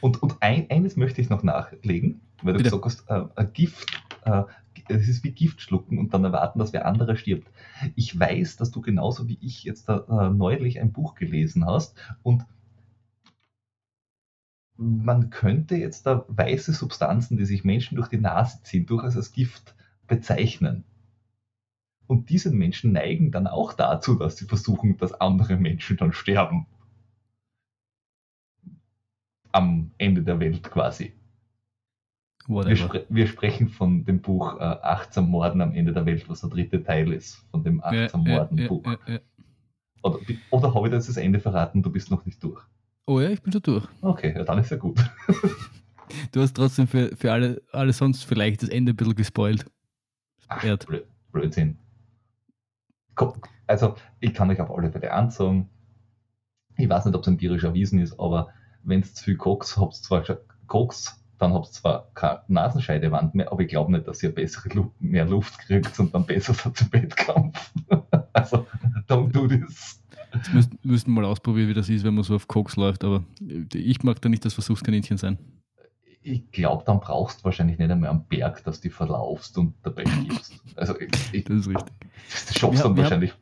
Und, und ein, eines möchte ich noch nachlegen, weil du Bitte? gesagt hast, äh, Gift, äh, es ist wie Gift schlucken und dann erwarten, dass wer anderer stirbt. Ich weiß, dass du genauso wie ich jetzt äh, neulich ein Buch gelesen hast und man könnte jetzt da weiße Substanzen, die sich Menschen durch die Nase ziehen, durchaus als Gift bezeichnen. Und diese Menschen neigen dann auch dazu, dass sie versuchen, dass andere Menschen dann sterben. Am Ende der Welt quasi. Wir, spre wir, sprechen von dem Buch äh, Achtsam Morden am Ende der Welt, was der dritte Teil ist, von dem Achtsam Morden Buch. Oder, oder habe ich jetzt das Ende verraten, du bist noch nicht durch? Oh ja, ich bin schon durch. Okay, ja, dann ist ja gut. du hast trotzdem für, für alle, alle sonst vielleicht das Ende ein bisschen gespoilt. Ach, Blödsinn. Also, ich kann euch auf alle Fälle ansagen, ich weiß nicht, ob es empirisch erwiesen ist, aber wenn es zu viel Koks habt, zwar Koks dann habt ihr zwar keine Nasenscheidewand mehr, aber ich glaube nicht, dass ihr bessere Lu mehr Luft kriegt und dann besser seid zum Wettkampf. also, don't do this. Jetzt müssten, müssten mal ausprobieren, wie das ist, wenn man so auf Koks läuft, aber ich mag da nicht das Versuchskaninchen sein. Ich glaube, dann brauchst du wahrscheinlich nicht einmal am Berg, dass du verlaufst und dabei stirbst. Also, ich, das ist richtig. Das schaffst du dann wahrscheinlich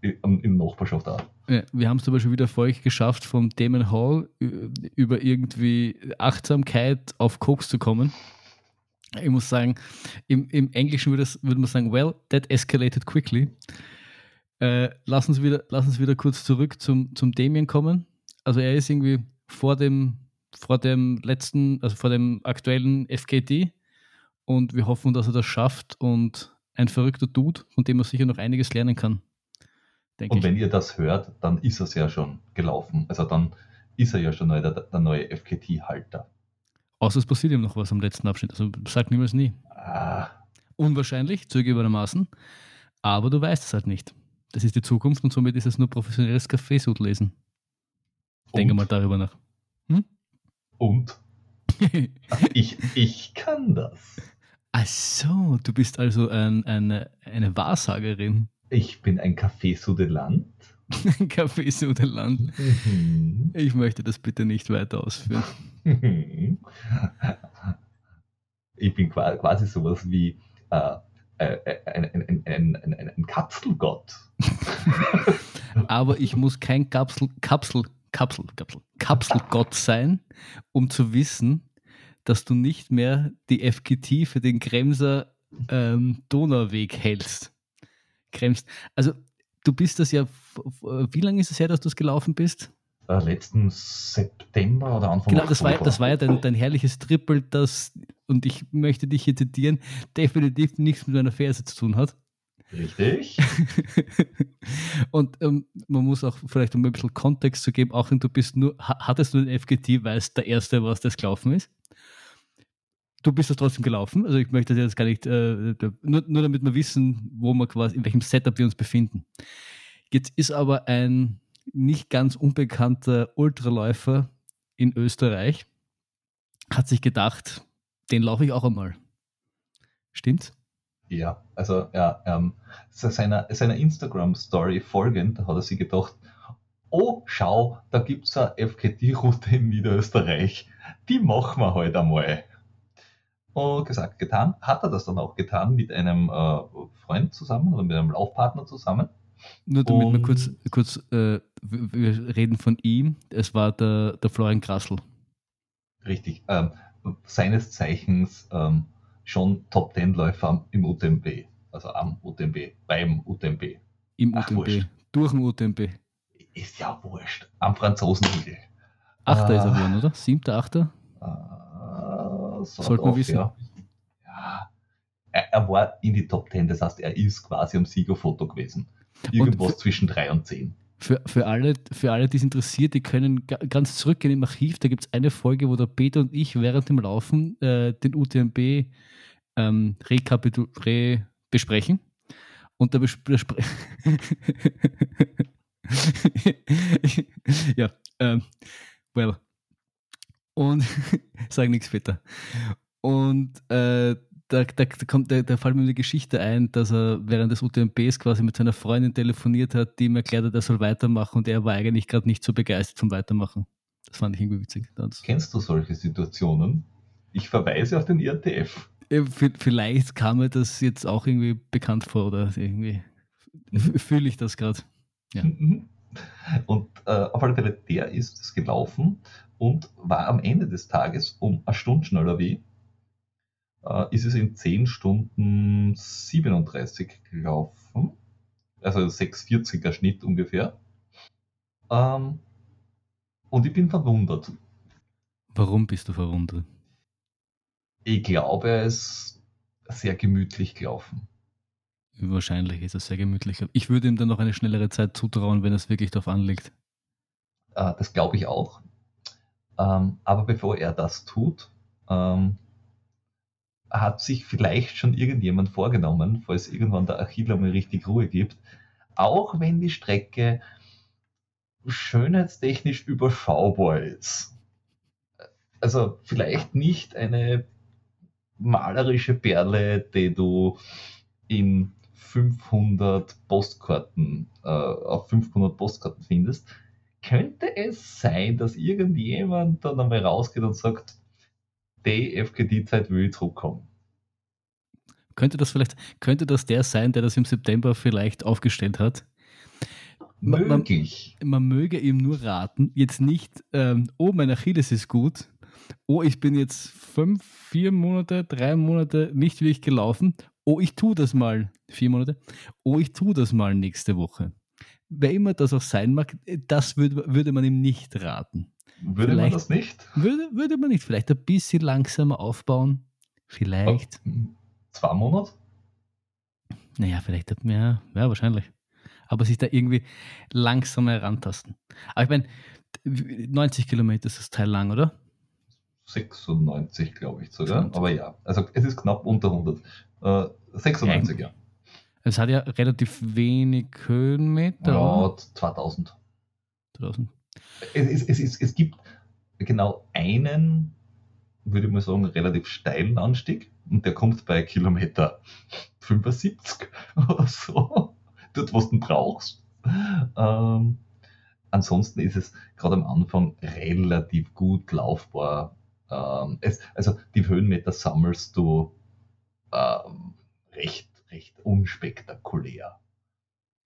in der Nachbarschaft auch. Ja, wir haben es aber schon wieder erfolgreich geschafft, vom Damon Hall über irgendwie Achtsamkeit auf Koks zu kommen. Ich muss sagen, im, im Englischen würde, das, würde man sagen, well, that escalated quickly. Äh, lass, uns wieder, lass uns wieder kurz zurück zum, zum Damien kommen. Also er ist irgendwie vor dem, vor dem letzten, also vor dem aktuellen FKT und wir hoffen, dass er das schafft und ein verrückter Dude, von dem man sicher noch einiges lernen kann. Und wenn ihr das hört, dann ist es ja schon gelaufen. Also dann ist er ja schon der, der neue FKT-Halter. Außer es passiert ihm noch was am letzten Abschnitt. Also sag niemals nie. Ah. Unwahrscheinlich, zugegebenermaßen. Aber du weißt es halt nicht. Das ist die Zukunft und somit ist es nur professionelles Kaffeesud-Lesen. Denke mal darüber nach. Hm? Und? ich, ich kann das. Ach so, du bist also ein, eine, eine Wahrsagerin. Ich bin ein Kaffeesudeland. ein Kaffeesudeland. Mhm. Ich möchte das bitte nicht weiter ausführen. ich bin quasi sowas wie äh, äh, ein, ein, ein, ein, ein Kapselgott. Aber ich muss kein Kapsel, Kapsel, Kapsel, Kapsel, Kapselgott sein, um zu wissen, dass du nicht mehr die FGT für den Kremser ähm, Donauweg hältst. Kremst. Also du bist das ja, wie lange ist es her, dass du es gelaufen bist? Äh, letzten September oder Anfang Genau, das war, das war ja dein, dein herrliches Triple, das, und ich möchte dich hier zitieren, definitiv nichts mit meiner Ferse zu tun hat. Richtig. und ähm, man muss auch vielleicht um ein bisschen Kontext zu geben, auch wenn du bist nur, hattest du den FGT, weil es der erste war, das gelaufen ist? Du bist das trotzdem gelaufen, also ich möchte das jetzt gar nicht, äh, nur, nur damit wir wissen, wo wir quasi, in welchem Setup wir uns befinden. Jetzt ist aber ein nicht ganz unbekannter Ultraläufer in Österreich, hat sich gedacht, den laufe ich auch einmal. Stimmt's? Ja, also ja, ähm, seiner, seiner Instagram-Story folgend hat er sich gedacht, oh, schau, da gibt es eine FKT-Route in Niederösterreich. Die machen wir heute halt einmal. Und gesagt, getan, hat er das dann auch getan mit einem äh, Freund zusammen oder mit einem Laufpartner zusammen. Nur damit wir kurz, kurz äh, wir reden von ihm, es war der, der Florian Grassl. Richtig, ähm, seines Zeichens ähm, schon Top Ten Läufer im UTMB, also am UTMB, beim UTMB. Im Ach, UTMB, wurscht. durch den UTMB. Ist ja wurscht, am Franzosenhügel. Achter äh, ist er geworden, oder? Siebter, achter? Äh, Sollte man wissen. Ja. ja. Er, er, war in die Top Ten, das heißt, er ist quasi am Siegerfoto gewesen. Irgendwas für, zwischen drei und zehn. Für, für, alle, für alle, die es interessiert, die können ganz zurückgehen im Archiv. Da gibt es eine Folge, wo der Peter und ich während dem Laufen äh, den UTMB ähm, re besprechen. Und da besprechen. ja, ähm, well. Und sag nichts, Peter. Und äh, da, da, da, kommt, da, da fällt mir eine Geschichte ein, dass er während des UTMBs quasi mit seiner Freundin telefoniert hat, die ihm erklärt hat, er soll weitermachen und er war eigentlich gerade nicht so begeistert vom Weitermachen. Das fand ich irgendwie witzig. Das. Kennst du solche Situationen? Ich verweise auf den IRTF. Vielleicht kam mir das jetzt auch irgendwie bekannt vor oder irgendwie mhm. fühle ich das gerade. Ja. Mhm. Und äh, auf alle Fälle, der ist es gelaufen und war am Ende des Tages um eine Stunde schneller wie äh, ist es in 10 Stunden 37 gelaufen. Also 6,40er Schnitt ungefähr. Ähm, und ich bin verwundert. Warum bist du verwundert? Ich glaube, er ist sehr gemütlich gelaufen. Wahrscheinlich ist er sehr gemütlich. Ich würde ihm dann noch eine schnellere Zeit zutrauen, wenn es wirklich darauf anliegt. Äh, das glaube ich auch. Ähm, aber bevor er das tut, ähm, hat sich vielleicht schon irgendjemand vorgenommen, falls irgendwann der Achille mal richtig Ruhe gibt, auch wenn die Strecke schönheitstechnisch überschaubar ist. Also vielleicht nicht eine malerische Perle, die du in 500 Postkarten, äh, auf 500 Postkarten findest, könnte es sein, dass irgendjemand dann einmal rausgeht und sagt, die FGD-Zeit will zurückkommen. Könnte das vielleicht, könnte das der sein, der das im September vielleicht aufgestellt hat? möglich. Man, man, möge ihm nur raten, jetzt nicht, ähm, oh, mein Achilles ist gut, oh, ich bin jetzt fünf, vier Monate, drei Monate nicht wirklich gelaufen, oh, ich tue das mal, vier Monate, oh, ich tue das mal nächste Woche. Wer immer das auch sein mag, das würde, würde man ihm nicht raten. Würde Vielleicht man das nicht? Würde, würde man nicht. Vielleicht ein bisschen langsamer aufbauen. Vielleicht. Zwei Monate? Naja, vielleicht hat mehr, ja, wahrscheinlich. Aber sich da irgendwie langsamer herantasten. Aber ich meine, 90 Kilometer ist das Teil lang, oder? 96, glaube ich sogar. 90. Aber ja, also es ist knapp unter 100. Äh, 96, ja. Es hat ja relativ wenig Höhenmeter. Ja, 2000. 2000. Es, es, es, es gibt genau einen, würde ich mal sagen, relativ steilen Anstieg und der kommt bei Kilometer 75 oder so, dort, was du brauchst. Ähm, ansonsten ist es gerade am Anfang relativ gut laufbar. Ähm, es, also die Höhenmeter sammelst du ähm, recht, recht unspektakulär.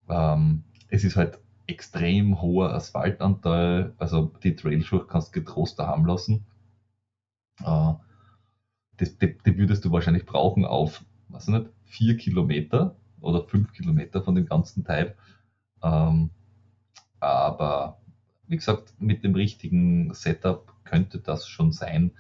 Ähm, es ist halt extrem hoher Asphaltanteil, also die Trailschuhe kannst du getrost daheim lassen. Äh, das, die, die, würdest du wahrscheinlich brauchen auf, weiß ich nicht, vier Kilometer oder fünf Kilometer von dem ganzen Teil. Ähm, aber wie gesagt, mit dem richtigen Setup könnte das schon sein.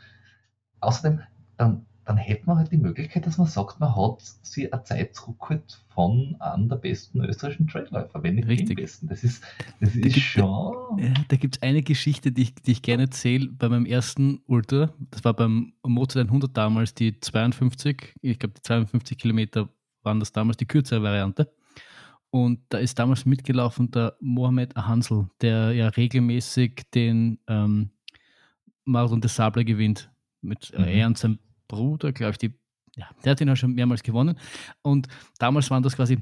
Außerdem, dann dann hätte man halt die Möglichkeit, dass man sagt, man hat sie eine Zeit zurückgeholt von einem der besten österreichischen Trailläufer, wenn nicht Richtig. den besten. Das ist, das ist schon. Ja, da gibt es eine Geschichte, die ich, die ich gerne erzähle bei meinem ersten Ultra. Das war beim Mozart 100 damals, die 52, ich glaube, die 52 Kilometer waren das damals die kürzere Variante. Und da ist damals mitgelaufen der Mohamed Hansel, der ja regelmäßig den ähm, Marathon des Sable gewinnt. Mit mhm. er und seinem Bruder, glaube ich, die, ja, der hat ihn auch schon mehrmals gewonnen. Und damals waren das quasi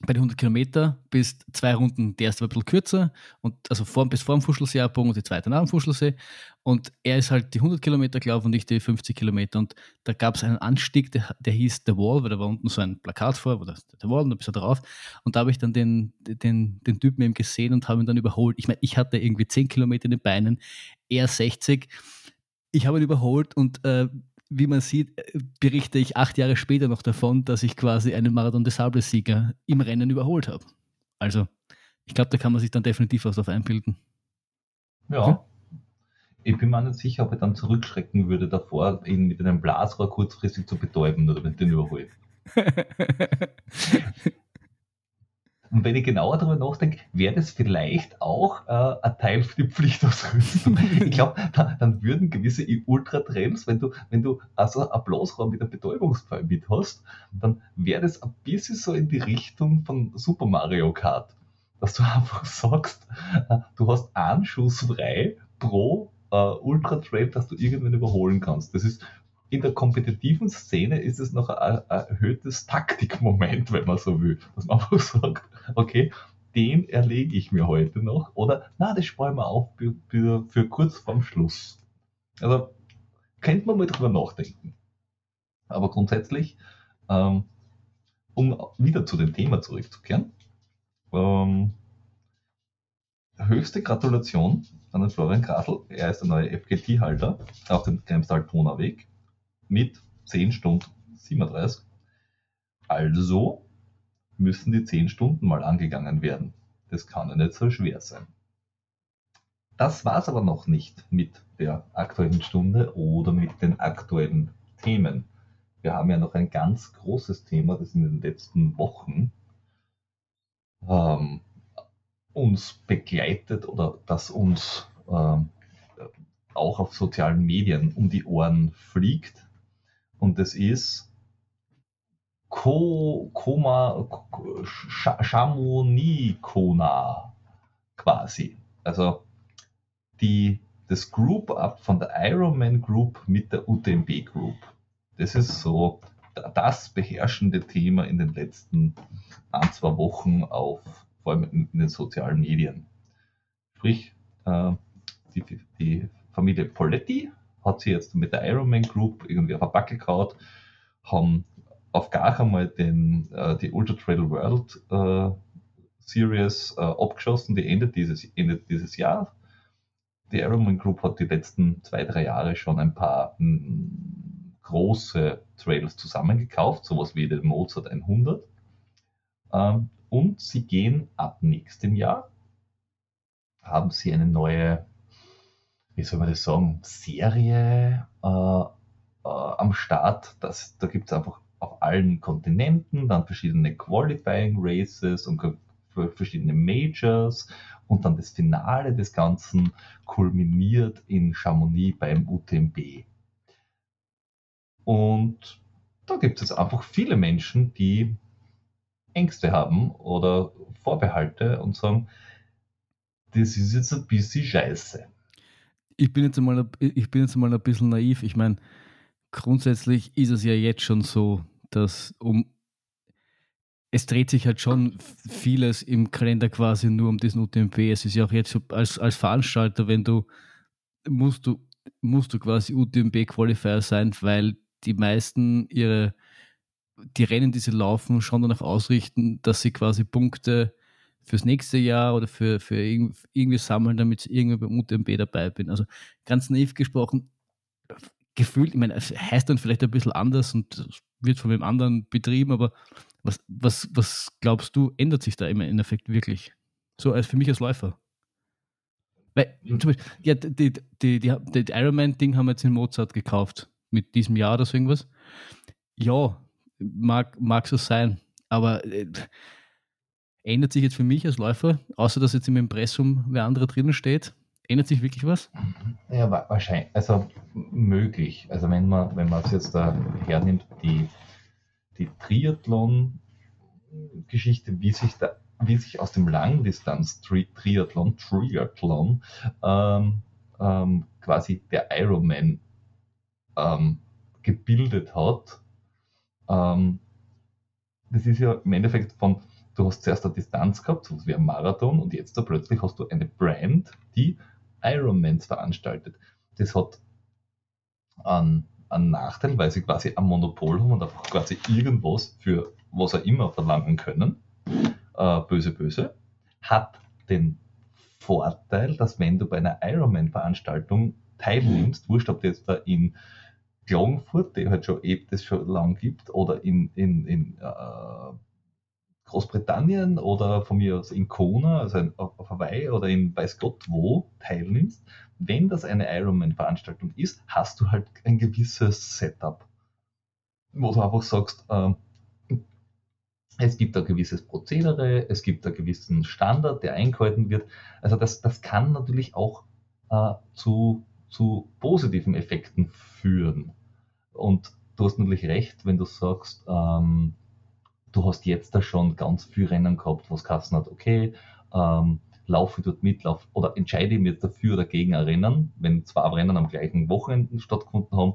bei den 100 Kilometer bis zwei Runden, der erste war ein bisschen kürzer, und also vor, bis vor dem Fuschelseeabbogen und die zweite nach dem Fuschelsee. Und er ist halt die 100 Kilometer gelaufen und ich die 50 Kilometer. Und da gab es einen Anstieg, der, der hieß The Wall, weil da war unten so ein Plakat vor, wo das The Wall und da bist du drauf. Und da habe ich dann den, den, den Typen eben gesehen und habe ihn dann überholt. Ich meine, ich hatte irgendwie 10 Kilometer in den Beinen, er 60. Ich habe ihn überholt und äh, wie man sieht, äh, berichte ich acht Jahre später noch davon, dass ich quasi einen Marathon des Sables-Sieger im Rennen überholt habe. Also, ich glaube, da kann man sich dann definitiv was auf einbilden. Ja. Hm? Ich bin mir nicht sicher, ob er dann zurückschrecken würde davor, ihn mit einem Blasrohr kurzfristig zu betäuben oder wenn den überholt. Und wenn ich genauer darüber nachdenke, wäre das vielleicht auch äh, ein Teil für die Pflichtausrüstung. ich glaube, da, dann würden gewisse Ultra-Trails, wenn du, wenn du also ein Blasraum mit einem Betäubungspfeil mit hast, dann wäre das ein bisschen so in die Richtung von Super Mario Kart. Dass du einfach sagst, äh, du hast einen Schuss frei pro äh, Ultra-Trail, dass du irgendwann überholen kannst. Das ist in der kompetitiven Szene ist es noch ein, ein erhöhtes Taktikmoment, wenn man so will. Dass man einfach sagt, okay, den erlege ich mir heute noch. Oder, na, das spare ich mir auf für, für, kurz vorm Schluss. Also, könnte man mal drüber nachdenken. Aber grundsätzlich, ähm, um wieder zu dem Thema zurückzukehren, ähm, höchste Gratulation an den Florian Grasl. Er ist der neue FGT-Halter auf dem Kremstal-Donauweg mit 10 Stunden 37. Also müssen die 10 Stunden mal angegangen werden. Das kann ja nicht so schwer sein. Das war es aber noch nicht mit der aktuellen Stunde oder mit den aktuellen Themen. Wir haben ja noch ein ganz großes Thema, das in den letzten Wochen ähm, uns begleitet oder das uns ähm, auch auf sozialen Medien um die Ohren fliegt. Und das ist Ko, Koma, Chamonix-Kona quasi. Also die, das Group-Up von der Ironman Group mit der UTMB Group. Das ist so das beherrschende Thema in den letzten ein, zwei Wochen auf, vor allem in, in den sozialen Medien. Sprich, äh, die, die Familie Poletti hat sie jetzt mit der Ironman Group irgendwie auf eine Backe gehauen, haben auf gar einmal den, äh, die Ultra Trail World äh, Series äh, abgeschossen, die endet dieses, endet dieses Jahr. Die Ironman Group hat die letzten zwei, drei Jahre schon ein paar hm, große Trails zusammengekauft, sowas wie den Mozart 100. Ähm, und sie gehen ab nächstem Jahr, haben sie eine neue, wie soll man das sagen, Serie äh, äh, am Start. Das, da gibt es einfach auf allen Kontinenten, dann verschiedene Qualifying Races und verschiedene Majors und dann das Finale des Ganzen kulminiert in Chamonix beim UTMB. Und da gibt es einfach viele Menschen, die Ängste haben oder Vorbehalte und sagen, das ist jetzt ein bisschen scheiße. Ich bin jetzt mal, ich bin jetzt mal ein bisschen naiv. Ich meine, grundsätzlich ist es ja jetzt schon so, dass um es dreht sich halt schon vieles im Kalender quasi nur um diesen UTMP. Es ist ja auch jetzt als, als Veranstalter, wenn du musst du musst du quasi UTMP Qualifier sein, weil die meisten ihre die Rennen, die sie laufen, schon danach ausrichten, dass sie quasi Punkte fürs nächste Jahr oder für, für irgendwie sammeln, damit ich irgendwie beim UTMB dabei bin. Also ganz naiv gesprochen, gefühlt, ich meine, es heißt dann vielleicht ein bisschen anders und wird von einem anderen betrieben, aber was, was, was glaubst du, ändert sich da im Endeffekt wirklich? So als für mich als Läufer. Weil, zum Beispiel, ja, die, die, die, die Ironman-Ding haben wir jetzt in Mozart gekauft, mit diesem Jahr oder so irgendwas. Ja, mag, mag so sein, aber äh, ändert sich jetzt für mich als Läufer, außer dass jetzt im Impressum wer andere drinnen steht, ändert sich wirklich was? Ja, wahrscheinlich, also möglich. Also wenn man, wenn man es jetzt da hernimmt, die, die Triathlon-Geschichte, wie sich da wie sich aus dem Langdistanz-Triathlon, Triathlon, ähm, ähm, quasi der Ironman ähm, gebildet hat, ähm, das ist ja im Endeffekt von, du hast zuerst eine Distanz gehabt, so wie ein Marathon, und jetzt da plötzlich hast du eine Brand, die Ironmans veranstaltet. Das hat einen, einen Nachteil, weil sie quasi ein Monopol haben und einfach quasi irgendwas für was auch immer verlangen können. Äh, böse, böse. Hat den Vorteil, dass wenn du bei einer Ironman-Veranstaltung teilnimmst, wurscht, ob du jetzt da in Klagenfurt, die halt schon eben das schon lang gibt, oder in, in, in äh, Großbritannien oder von mir aus in Kona, also in, auf Hawaii oder in weiß Gott wo teilnimmst, wenn das eine Ironman-Veranstaltung ist, hast du halt ein gewisses Setup, wo du einfach sagst, äh, es gibt ein gewisses Prozedere, es gibt einen gewissen Standard, der eingehalten wird. Also das, das kann natürlich auch äh, zu zu positiven Effekten führen. Und du hast natürlich recht, wenn du sagst, ähm, du hast jetzt da schon ganz viel Rennen gehabt, was Kassen hat, okay, ähm, laufe ich dort mit, lauf, oder entscheide ich mich dafür oder gegen ein Rennen, wenn zwei Rennen am gleichen Wochenende stattgefunden haben,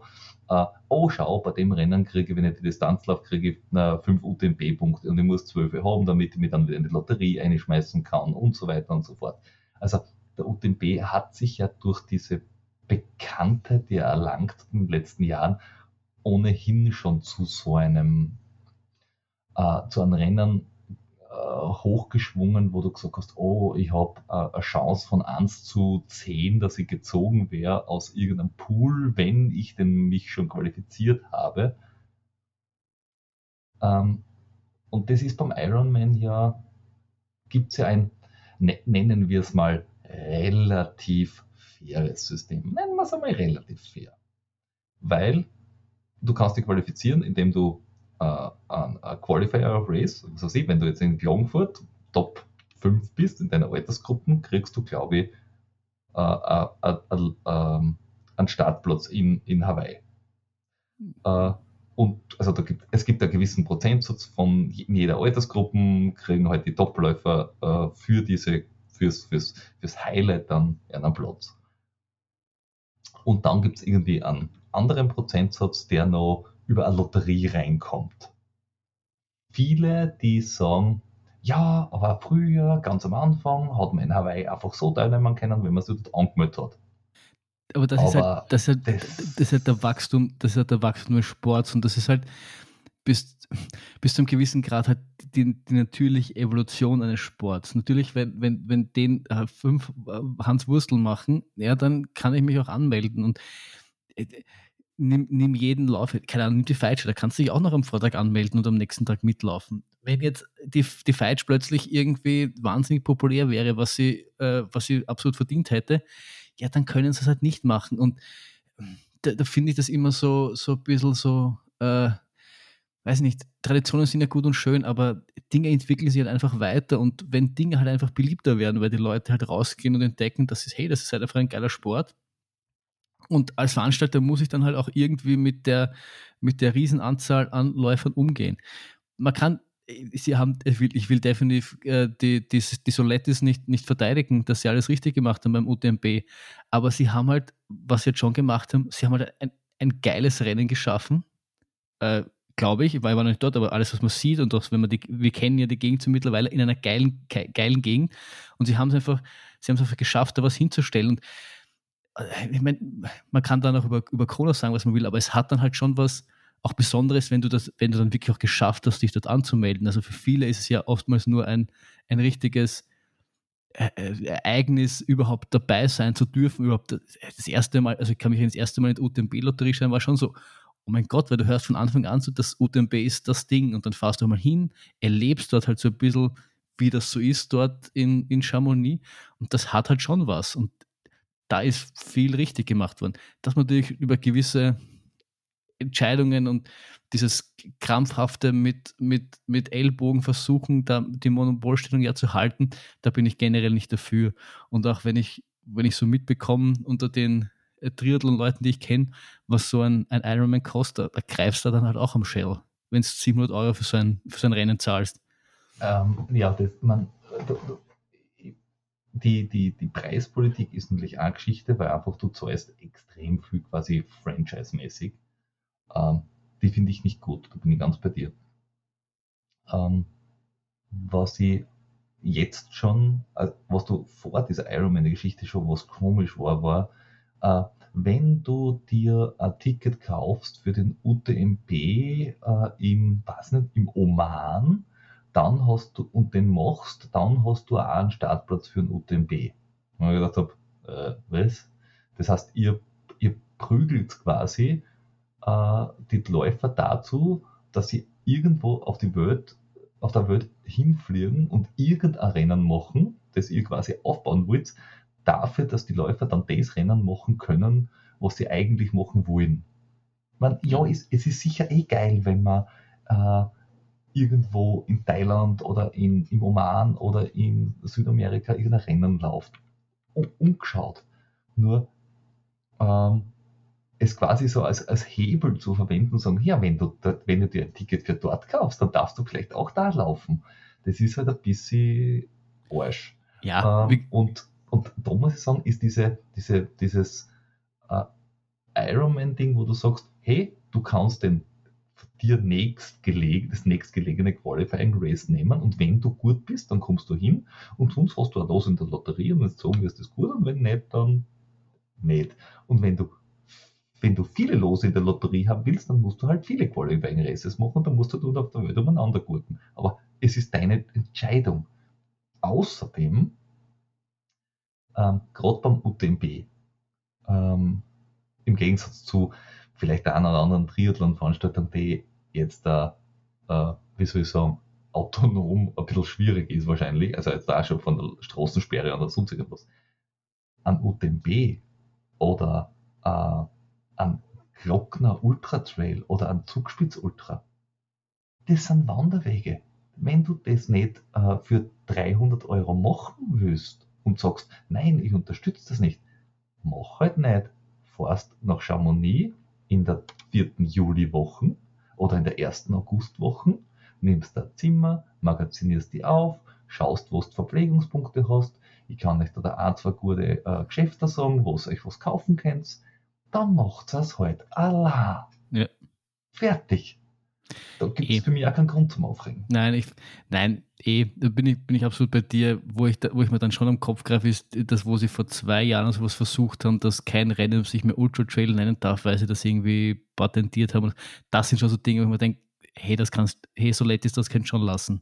äh, oh schau, bei dem Rennen kriege ich, wenn ich die Distanz laufe, kriege ich äh, fünf UTMB-Punkte und ich muss zwölf haben, damit ich mich dann wieder in die Lotterie einschmeißen kann und so weiter und so fort. Also der UTMB hat sich ja durch diese Bekanntheit, die er erlangt in den letzten Jahren, ohnehin schon zu so einem, äh, zu einem Rennen äh, hochgeschwungen, wo du gesagt hast, oh, ich habe äh, eine Chance von 1 zu 10, dass ich gezogen wäre aus irgendeinem Pool, wenn ich denn mich schon qualifiziert habe. Ähm, und das ist beim Ironman ja, gibt es ja ein, ne, nennen wir es mal, relativ faires System. Nennen wir es einmal relativ fair. Weil du kannst dich qualifizieren, indem du ein, ein Qualifier of Race, also sie, wenn du jetzt in Klagenfurt Top 5 bist in deiner Altersgruppen, kriegst du, glaube ich, äh, äh, äh, äh ähm, einen Startplatz in, in Hawaii. Äh, und also da gibt, es gibt einen gewissen Prozentsatz von in jeder Altersgruppe, kriegen halt die Topläufer äh, für diese, fürs, fürs, fürs Highlight dann einen Platz. Und dann gibt es irgendwie einen anderen Prozentsatz, der noch über eine Lotterie reinkommt. Viele, die sagen, ja, aber früher, ganz am Anfang, hat man in Hawaii einfach so teilnehmen können, wenn man sich dort angemeldet hat. Aber das aber ist halt, das ist halt, das, das ist halt der Wachstum, das ist halt der Wachstum des Sports und das ist halt, bis, bis zu einem gewissen Grad halt die, die natürliche Evolution eines Sports. Natürlich, wenn, wenn, wenn den äh, fünf äh, Hans Wursteln machen, ja, dann kann ich mich auch anmelden und äh, nimm, nimm jeden Lauf, keine Ahnung, nimm die Feitsche, da kannst du dich auch noch am Vortag anmelden und am nächsten Tag mitlaufen. Wenn jetzt die, die Feitsch plötzlich irgendwie wahnsinnig populär wäre, was sie, äh, was sie absolut verdient hätte, ja, dann können sie es halt nicht machen. Und ähm, da, da finde ich das immer so, so ein bisschen so, äh, weiß nicht, Traditionen sind ja gut und schön, aber Dinge entwickeln sich halt einfach weiter und wenn Dinge halt einfach beliebter werden, weil die Leute halt rausgehen und entdecken, dass es, hey, das ist halt einfach ein geiler Sport. Und als Veranstalter muss ich dann halt auch irgendwie mit der, mit der Riesenanzahl an Läufern umgehen. Man kann, sie haben, ich will, ich will definitiv äh, die, die, die Solettis nicht, nicht verteidigen, dass sie alles richtig gemacht haben beim UTMB, aber sie haben halt, was sie jetzt schon gemacht haben, sie haben halt ein, ein geiles Rennen geschaffen. Äh, glaube ich, weil ich war noch nicht dort, aber alles, was man sieht und auch, wenn man die, wir kennen ja die Gegend so mittlerweile in einer geilen, geilen Gegend und sie haben es einfach, sie haben es einfach geschafft, da was hinzustellen. Und äh, ich meine, man kann dann auch über, über Kronos sagen, was man will, aber es hat dann halt schon was auch Besonderes, wenn du das, wenn du dann wirklich auch geschafft hast, dich dort anzumelden. Also für viele ist es ja oftmals nur ein, ein richtiges äh, äh, Ereignis, überhaupt dabei sein zu dürfen, überhaupt das erste Mal, also ich kann mich das erste Mal in die UTMB-Lotterie schreiben, war schon so, oh mein Gott, weil du hörst von Anfang an so, das UTMB ist das Ding. Und dann fahrst du mal hin, erlebst dort halt so ein bisschen, wie das so ist dort in, in Chamonix. Und das hat halt schon was. Und da ist viel richtig gemacht worden. Dass man natürlich über gewisse Entscheidungen und dieses krampfhafte mit, mit, mit Ellbogen versuchen, da die Monopolstellung ja zu halten, da bin ich generell nicht dafür. Und auch wenn ich, wenn ich so mitbekomme unter den äh, Triathlon-Leuten, die ich kenne, was so ein, ein Ironman kostet, da greifst du dann halt auch am Shell, wenn du 700 Euro für so ein, für so ein Rennen zahlst. Ähm, ja, das, man, die, die, die Preispolitik ist natürlich eine Geschichte, weil einfach du zahlst extrem viel quasi franchise-mäßig. Ähm, die finde ich nicht gut, da bin ich ganz bei dir. Ähm, was ich jetzt schon, also was du vor dieser Ironman-Geschichte schon was komisch war, war, äh, wenn du dir ein Ticket kaufst für den UTMB äh, im, weiß nicht, im Oman, dann hast du, und den machst, dann hast du auch einen Startplatz für den UTMB. Und ich gedacht habe, äh, was? Das heißt, ihr, ihr prügelt quasi äh, die Läufer dazu, dass sie irgendwo auf die Welt, auf der Welt hinfliegen und irgendein Rennen machen, das ihr quasi aufbauen wollt, dafür, dass die Läufer dann das Rennen machen können, was sie eigentlich machen wollen. Man, ja, es, es ist sicher eh geil, wenn man äh, irgendwo in Thailand oder in, im Oman oder in Südamerika irgendein Rennen läuft. umgeschaut. Nur ähm, es quasi so als, als Hebel zu verwenden und sagen, ja, wenn du, wenn du dir ein Ticket für dort kaufst, dann darfst du vielleicht auch da laufen. Das ist halt ein bisschen Arsch. Ja. Ähm, und, und da muss ich sagen, ist diese, diese, dieses äh, Ironman-Ding, wo du sagst, hey, du kannst den dir nächstgeleg, das nächstgelegene Qualifying Race nehmen und wenn du gut bist, dann kommst du hin und sonst hast du ein Los in der Lotterie und wenn es so ist das gut und wenn nicht, dann nicht. Und wenn du wenn du viele Lose in der Lotterie haben willst, dann musst du halt viele Qualifying Races machen und dann musst du auf der Welt umeinander gurken. Aber es ist deine Entscheidung. Außerdem, ähm, gerade beim UTMB, ähm, im Gegensatz zu vielleicht der einen oder anderen Triathlon-Veranstaltung, die jetzt da, äh, wie soll ich sagen, autonom ein bisschen schwierig ist wahrscheinlich, also jetzt da schon von der Straßensperre oder sonst irgendwas, an UTMB oder äh, an Glockner Ultra Trail oder an Zugspitz Ultra, das sind Wanderwege. Wenn du das nicht äh, für 300 Euro machen willst und sagst, nein, ich unterstütze das nicht, mach halt nicht. Fahrst nach Chamonix in der vierten Juliwoche oder in der ersten Augustwoche, nimmst ein Zimmer, magazinierst die auf, schaust, wo du Verpflegungspunkte hast. Ich kann euch da ein, zwei gute äh, Geschäfte sagen, wo ihr euch was kaufen könnt dann macht es halt Allah. Ja. Fertig. Da gibt es für mich auch keinen Grund zum Aufregen. Nein, ich, nein, eh, da bin ich, bin ich absolut bei dir. Wo ich, da, wo ich mir dann schon am Kopf greife, ist das, wo sie vor zwei Jahren sowas versucht haben, dass kein Rennen sich mehr Ultra Trail nennen darf, weil sie das irgendwie patentiert haben. Das sind schon so Dinge, wo ich mir denke, hey, das kannst, hey, so lädt ist das kann schon lassen.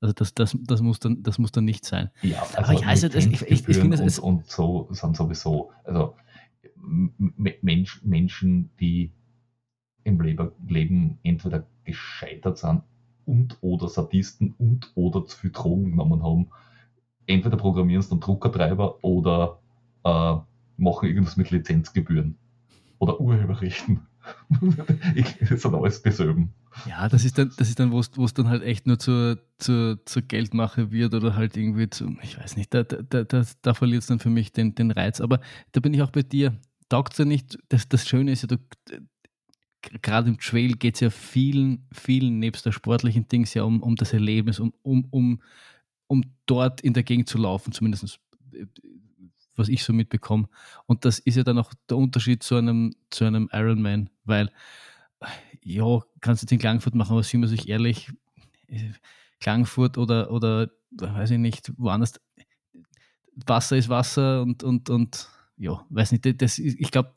Also das, das, das, muss dann, das muss dann nicht sein. Ja, also aber ich weiß nicht, ich, ich, ich finde es. Und, und so sind sowieso, also Mensch, Menschen, die im Leben entweder gescheitert sind und oder Sadisten und oder zu viel Drogen genommen haben, entweder programmieren sie dann Druckertreiber oder äh, machen irgendwas mit Lizenzgebühren oder Urheberrechten. das sind alles dieselben. Ja, das ist dann, das ist dann, wo es dann halt echt nur zur, zur, zur Geldmache wird oder halt irgendwie zu, ich weiß nicht, da, da, da, da verliert es dann für mich den, den Reiz. Aber da bin ich auch bei dir. Taugt es ja nicht, das, das Schöne ist ja, du, gerade im Trail geht es ja vielen, vielen nebst der sportlichen Dings ja um, um das Erlebnis, um, um, um, um dort in der Gegend zu laufen, zumindest äh, was ich so mitbekomme. Und das ist ja dann auch der Unterschied zu einem, zu einem Ironman, weil ja, kannst du den Klangfurt machen, aber sind wir sich ehrlich, Klangfurt oder, oder weiß ich nicht, woanders, Wasser ist Wasser und, und, und ja, weiß nicht, das, ich glaube,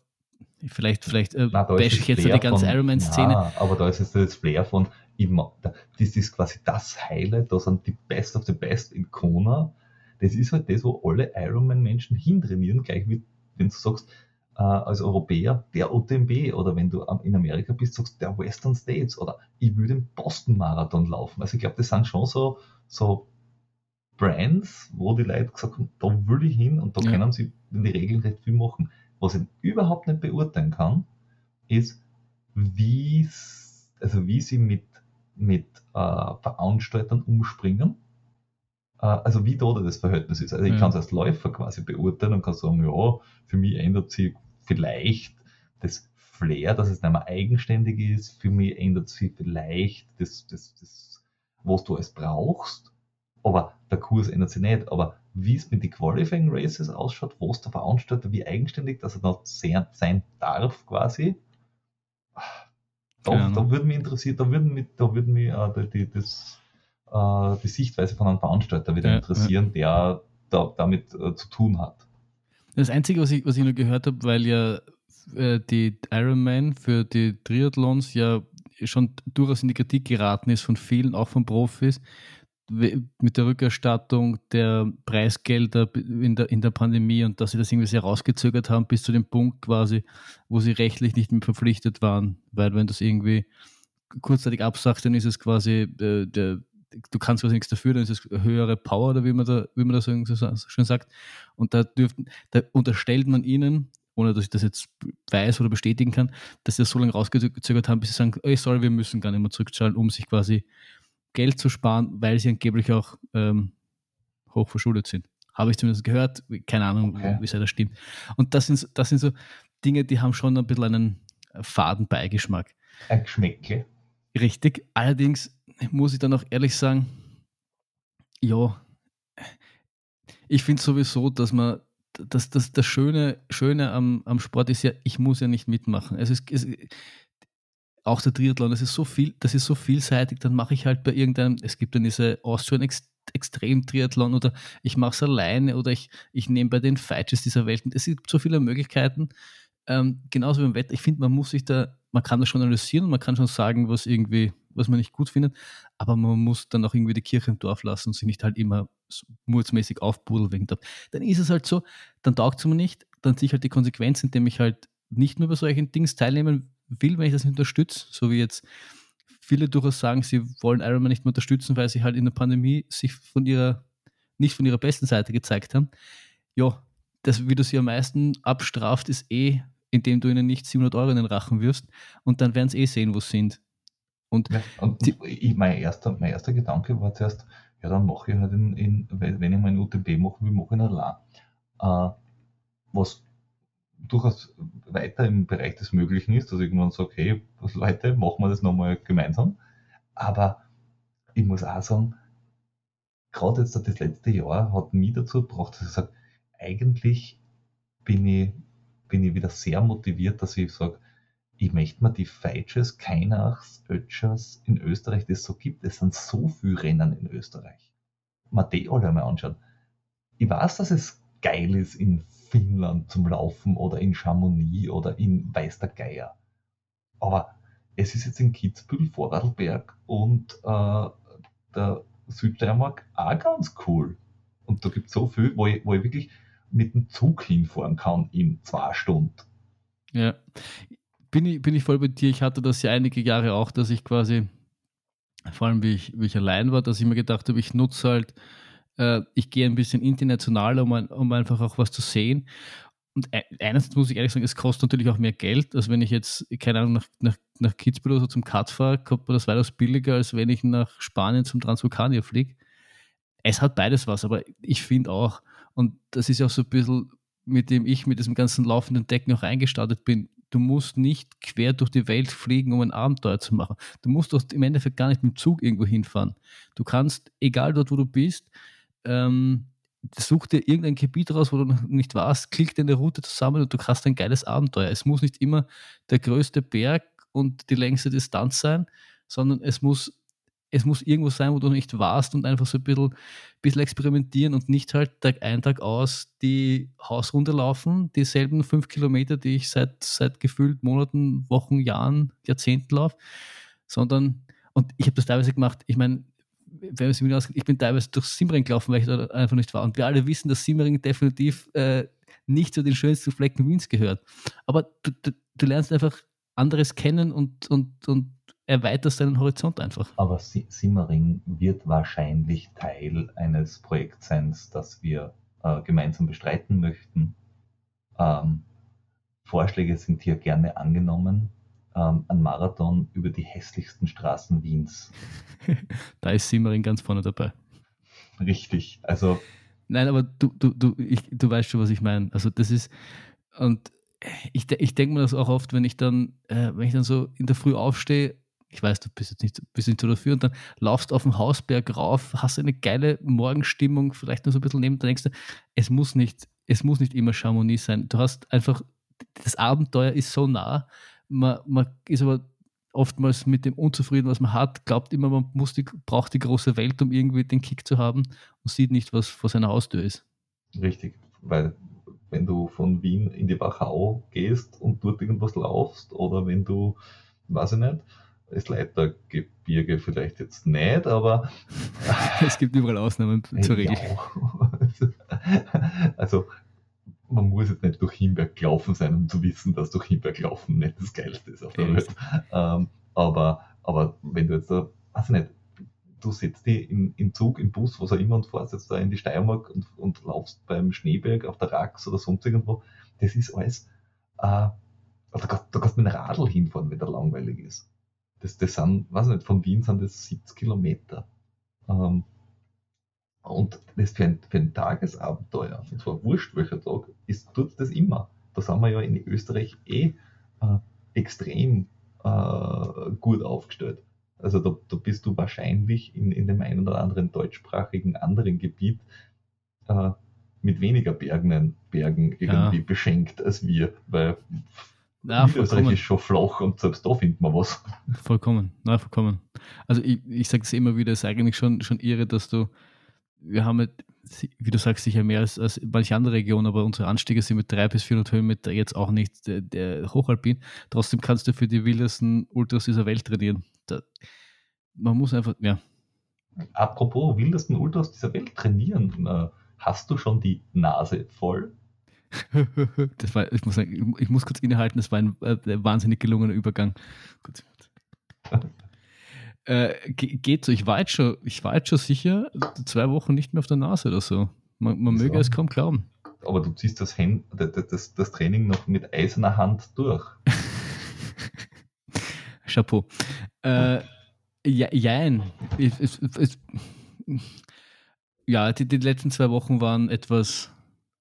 vielleicht, vielleicht äh, bash ich jetzt die ganze Ironman-Szene. Ja, aber da ist jetzt das Flair von, immer, das ist quasi das Highlight, da sind die Best of the Best in Kona. Das ist halt das, wo alle Ironman-Menschen hintrainieren, gleich wie wenn du sagst, äh, als Europäer der OTMB oder wenn du in Amerika bist, sagst der Western States oder ich will den Boston-Marathon laufen. Also ich glaube, das sind schon so, so Brands, wo die Leute gesagt haben, da will ich hin und da ja. können sie in die Regeln recht viel machen. Was ich überhaupt nicht beurteilen kann, ist, wie, also wie sie mit, mit äh, Veranstaltern umspringen. Äh, also wie da das Verhältnis ist. Also ich mhm. kann es als Läufer quasi beurteilen und kann sagen, ja, für mich ändert sich vielleicht das Flair, dass es nicht mehr eigenständig ist. Für mich ändert sich vielleicht das, das, das, was du es brauchst. Aber der Kurs ändert sich nicht. Aber wie es mit den Qualifying Races ausschaut, wo es der Veranstalter wie eigenständig, dass er noch sein darf quasi, da, ja, da würde mich interessieren, da würde mich, da würde mich äh, die, das, äh, die Sichtweise von einem Veranstalter wieder ja, interessieren, ja. der da, damit äh, zu tun hat. Das Einzige, was ich, was ich nur gehört habe, weil ja äh, die Ironman für die Triathlons ja schon durchaus in die Kritik geraten ist von vielen, auch von Profis, mit der Rückerstattung der Preisgelder in der, in der Pandemie und dass sie das irgendwie sehr rausgezögert haben bis zu dem Punkt quasi, wo sie rechtlich nicht mehr verpflichtet waren. Weil wenn du es irgendwie kurzzeitig absagst, dann ist es quasi äh, der, du kannst quasi nichts dafür, dann ist es höhere Power oder wie man da, wie man das so schön sagt. Und da dürften, da unterstellt man ihnen, ohne dass ich das jetzt weiß oder bestätigen kann, dass sie das so lange rausgezögert haben, bis sie sagen, ey, sorry, wir müssen gar nicht mehr zurückzahlen, um sich quasi Geld zu sparen, weil sie angeblich auch ähm, hoch verschuldet sind. Habe ich zumindest gehört, keine Ahnung, okay. wie sehr das stimmt. Und das sind, das sind so Dinge, die haben schon ein bisschen einen faden Beigeschmack. Ein Geschmäckle. Richtig. Allerdings muss ich dann auch ehrlich sagen, ja, ich finde sowieso, dass man, dass, dass das Schöne, Schöne am, am Sport ist ja, ich muss ja nicht mitmachen. Es ist, es, auch der Triathlon, das ist so viel, das ist so vielseitig, dann mache ich halt bei irgendeinem, es gibt dann diese Austrian Ex Extrem Triathlon oder ich mache es alleine oder ich, ich nehme bei den Fighters dieser Welt. Es gibt so viele Möglichkeiten. Ähm, genauso wie im Wetter. Ich finde, man muss sich da, man kann das schon analysieren und man kann schon sagen, was irgendwie, was man nicht gut findet, aber man muss dann auch irgendwie die Kirche im Dorf lassen und sich nicht halt immer murzmäßig aufbudeln wegen dort. Dann ist es halt so, dann taugt es mir nicht, dann sehe ich halt die Konsequenz, indem ich halt nicht nur bei solchen Dings teilnehmen will, wenn ich das unterstütze, so wie jetzt viele durchaus sagen, sie wollen Ironman nicht mehr unterstützen, weil sie halt in der Pandemie sich von ihrer, nicht von ihrer besten Seite gezeigt haben. Ja, das, wie du sie am meisten abstraft, ist eh, indem du ihnen nicht 700 Euro in den Rachen wirfst und dann werden sie eh sehen, wo sie sind. Und, ja, und die, ich, mein, erster, mein erster Gedanke war zuerst, ja, dann mache ich halt in, in wenn ich mein UTB mache, wie mache ich ihn allein. Äh, was durchaus weiter im Bereich des Möglichen ist, dass ich irgendwann sage, hey, Leute, machen wir das nochmal gemeinsam. Aber ich muss auch sagen, gerade jetzt das letzte Jahr hat mich dazu gebracht, dass ich sage, eigentlich bin ich, bin ich wieder sehr motiviert, dass ich sage, ich möchte mir die Feitschers, Keinachs, Ötschers in Österreich, das so gibt. Es sind so viele Rennen in Österreich. Mal die alle mal anschauen. Ich weiß, dass es geil ist in Finnland zum Laufen oder in Chamonix oder in Weiß der Geier. Aber es ist jetzt in Kitzbühel, Vorarlberg und äh, der Südsteiermark auch ganz cool. Und da gibt es so viel, wo ich, wo ich wirklich mit dem Zug hinfahren kann in zwei Stunden. Ja, bin ich, bin ich voll bei dir. Ich hatte das ja einige Jahre auch, dass ich quasi, vor allem wie ich, wie ich allein war, dass ich mir gedacht habe, ich nutze halt, äh, ich gehe ein bisschen international, um, um einfach auch was zu sehen. Und einerseits muss ich ehrlich sagen, es kostet natürlich auch mehr Geld, als wenn ich jetzt, keine Ahnung, nach, nach, nach Kitzbühel oder so zum Cut fahre, kommt mir das weitaus billiger, als wenn ich nach Spanien zum Transvulkanier fliege. Es hat beides was, aber ich finde auch, und das ist ja auch so ein bisschen, mit dem ich mit diesem ganzen laufenden Decken auch eingestartet bin, du musst nicht quer durch die Welt fliegen, um ein Abenteuer zu machen. Du musst doch im Endeffekt gar nicht mit dem Zug irgendwo hinfahren. Du kannst, egal dort, wo du bist, ähm, such dir irgendein Gebiet raus, wo du noch nicht warst, klick deine Route zusammen und du hast ein geiles Abenteuer. Es muss nicht immer der größte Berg und die längste Distanz sein, sondern es muss, es muss irgendwo sein, wo du nicht warst und einfach so ein bisschen, bisschen experimentieren und nicht halt Tag ein, Tag aus die Hausrunde laufen, dieselben fünf Kilometer, die ich seit, seit gefühlt Monaten, Wochen, Jahren, Jahrzehnten laufe, sondern, und ich habe das teilweise gemacht, ich meine, wenn es mir ich bin teilweise durch Simmering gelaufen, weil ich da einfach nicht war. Und wir alle wissen, dass Simmering definitiv äh, nicht zu den schönsten Flecken Wiens gehört. Aber du, du, du lernst einfach anderes kennen und, und, und erweiterst deinen Horizont einfach. Aber Simmering wird wahrscheinlich Teil eines Projekts sein, das wir äh, gemeinsam bestreiten möchten. Ähm, Vorschläge sind hier gerne angenommen ähm, einen Marathon über die hässlichsten Straßen Wiens. da ist Simmering ganz vorne dabei. Richtig, also. Nein, aber du, du, du, ich, du weißt schon, was ich meine. Also das ist, und ich, ich denke mir das auch oft, wenn ich dann, äh, wenn ich dann so in der Früh aufstehe, ich weiß, du bist jetzt nicht, bist nicht so dafür, und dann laufst auf den Hausberg rauf, hast eine geile Morgenstimmung, vielleicht nur so ein bisschen neben, dann denkst du, es muss nicht, es muss nicht immer Chamonix sein. Du hast einfach, das Abenteuer ist so nah, man, man ist aber oftmals mit dem unzufrieden, was man hat, glaubt immer, man muss die, braucht die große Welt, um irgendwie den Kick zu haben und sieht nicht, was vor seiner Haustür ist. Richtig, weil wenn du von Wien in die Wachau gehst und dort irgendwas laufst oder wenn du, weiß ich nicht, das Leitergebirge vielleicht jetzt nicht, aber es gibt überall Ausnahmen zur Regel. Ja. Also man muss jetzt nicht durch Himberg gelaufen sein, um zu wissen, dass durch Himberg laufen nicht das Geilste ist auf der Welt. Ähm, aber, aber wenn du jetzt da, weiß ich nicht, du setzt dich im, im Zug, im Bus, was auch immer, und fährst jetzt da in die Steiermark und, und laufst beim Schneeberg auf der Rax oder sonst irgendwo, das ist alles, äh, da, kannst, da kannst du mit einem Radl hinfahren, wenn der langweilig ist. Das, das sind, weiß ich nicht, von Wien sind das 70 Kilometer. Ähm, und das für ein, für ein Tagesabenteuer, und zwar wurscht welcher Tag, ist, tut das immer. Da sind wir ja in Österreich eh äh, extrem äh, gut aufgestellt. Also da, da bist du wahrscheinlich in, in dem einen oder anderen deutschsprachigen anderen Gebiet äh, mit weniger Bergen, Bergen irgendwie ja. beschenkt als wir, weil ja, Österreich ist schon flach und selbst da findet man was. Vollkommen, na, vollkommen. Also ich, ich sage es immer wieder, es ist eigentlich schon, schon irre, dass du wir haben, mit, wie du sagst, sicher mehr als, als manche andere Regionen, aber unsere Anstiege sind mit 300 bis 400 Höhenmeter jetzt auch nicht der, der Hochalpin. Trotzdem kannst du für die wildesten Ultras dieser Welt trainieren. Da, man muss einfach, ja. Apropos wildesten Ultras dieser Welt trainieren, äh, hast du schon die Nase voll? das war, ich muss sagen, ich muss kurz innehalten, das war ein äh, wahnsinnig gelungener Übergang. Gut. Äh, geht so. Ich war, jetzt schon, ich war jetzt schon sicher zwei Wochen nicht mehr auf der Nase oder so. Man, man möge es kaum glauben. Aber du ziehst das, Hand, das, das Training noch mit eiserner Hand durch. Chapeau. Äh, ja, jein. Es, es, es, ja, die, die letzten zwei Wochen waren etwas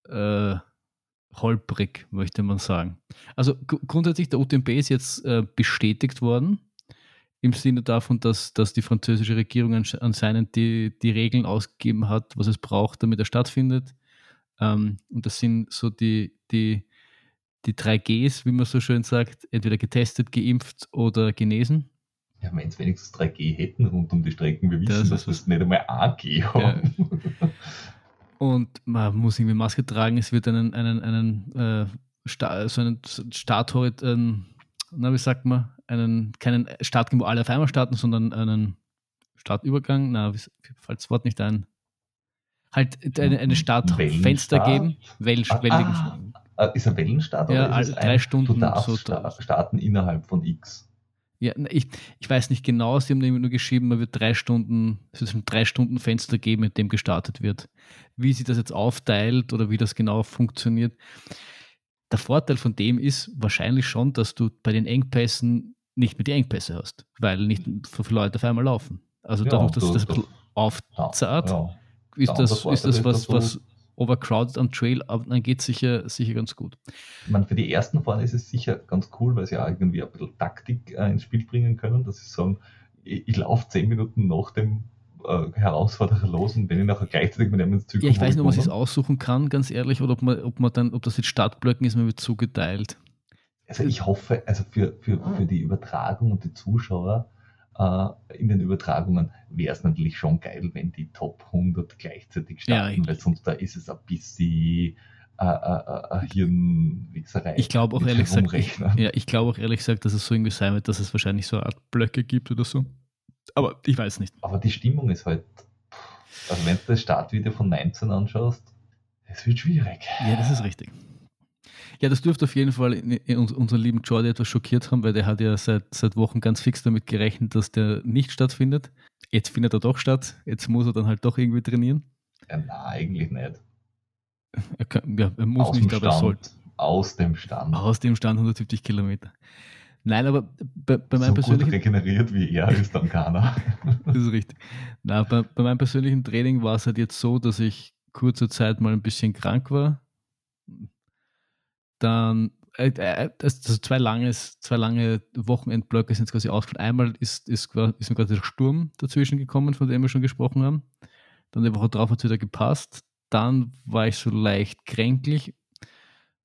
äh, holprig, möchte man sagen. Also grundsätzlich, der UTMB ist jetzt äh, bestätigt worden im Sinne davon, dass, dass die französische Regierung anscheinend die, die Regeln ausgegeben hat, was es braucht, damit er stattfindet. Ähm, und das sind so die, die, die drei Gs, wie man so schön sagt, entweder getestet, geimpft oder genesen. Ja, wenn es wenigstens 3G hätten rund um die Strecken, wir wissen, das dass wir es nicht einmal AG haben. Ja. Und man muss irgendwie Maske tragen, es wird einen, einen, einen, äh, Sta so einen Starthorizont, ähm, na, wie sagt man, einen, keinen Start, wo alle auf einmal starten, sondern einen Startübergang, na, falls das Wort nicht ein, halt eine, eine Startfenster geben. Wellen, ah, ah, ist ein Wellenstart ja, oder ist es drei Stunden. Du darfst so starten innerhalb von X. Ja, ich, ich weiß nicht genau, sie haben nur geschrieben, man wird drei Stunden, es wird ein drei Stunden Fenster geben, mit dem gestartet wird. Wie sich das jetzt aufteilt oder wie das genau funktioniert. Der Vorteil von dem ist wahrscheinlich schon, dass du bei den Engpässen nicht mehr die Engpässe hast, weil nicht so viele Leute auf einmal laufen. Also dadurch, dass das ein bisschen aufzahlt, ja, ist das, ist das was, was overcrowded am Trail angeht, sicher, sicher ganz gut. Ich meine, für die ersten vorne ist es sicher ganz cool, weil sie auch irgendwie ein bisschen Taktik äh, ins Spiel bringen können, dass sie sagen, ich, ich laufe zehn Minuten nach dem äh, Herausforderer los und wenn ich nachher gleichzeitig mit einem ins Ja, ich weiß nicht, ob man es aussuchen kann, ganz ehrlich, oder ob man, ob man dann, ob das jetzt Startblöcken ist, man wird zugeteilt. Also ich hoffe, also für, für, für die Übertragung und die Zuschauer, äh, in den Übertragungen wäre es natürlich schon geil, wenn die Top 100 gleichzeitig starten, ja, weil sonst da ist es ein bisschen äh, äh, äh Hirnwichserei. Ich glaube auch ehrlich gesagt, ich, ja, ich glaube auch ehrlich gesagt, dass es so irgendwie sein wird, dass es wahrscheinlich so eine Art Blöcke gibt oder so. Aber ich weiß nicht. Aber die Stimmung ist halt, also wenn du das Startvideo von 19 anschaust, es wird schwierig. Ja, das ist richtig. Ja, das dürfte auf jeden Fall in, in unseren lieben Jordi etwas schockiert haben, weil der hat ja seit, seit Wochen ganz fix damit gerechnet, dass der nicht stattfindet. Jetzt findet er doch statt. Jetzt muss er dann halt doch irgendwie trainieren. Ja, nein, eigentlich nicht. Er, kann, ja, er muss Aus nicht, aber er sollte. Aus dem Stand. Aus dem Stand 170 Kilometer. Nein, aber bei, bei meinem so persönlichen. Gut regeneriert wie er ist dann keiner. das ist richtig. Na, bei, bei meinem persönlichen Training war es halt jetzt so, dass ich kurze Zeit mal ein bisschen krank war dann äh, also zwei, langes, zwei lange Wochenendblöcke sind quasi ausgefallen. Einmal ist, ist, ist mir quasi der Sturm dazwischen gekommen, von dem wir schon gesprochen haben. Dann die Woche drauf hat es wieder gepasst. Dann war ich so leicht kränklich,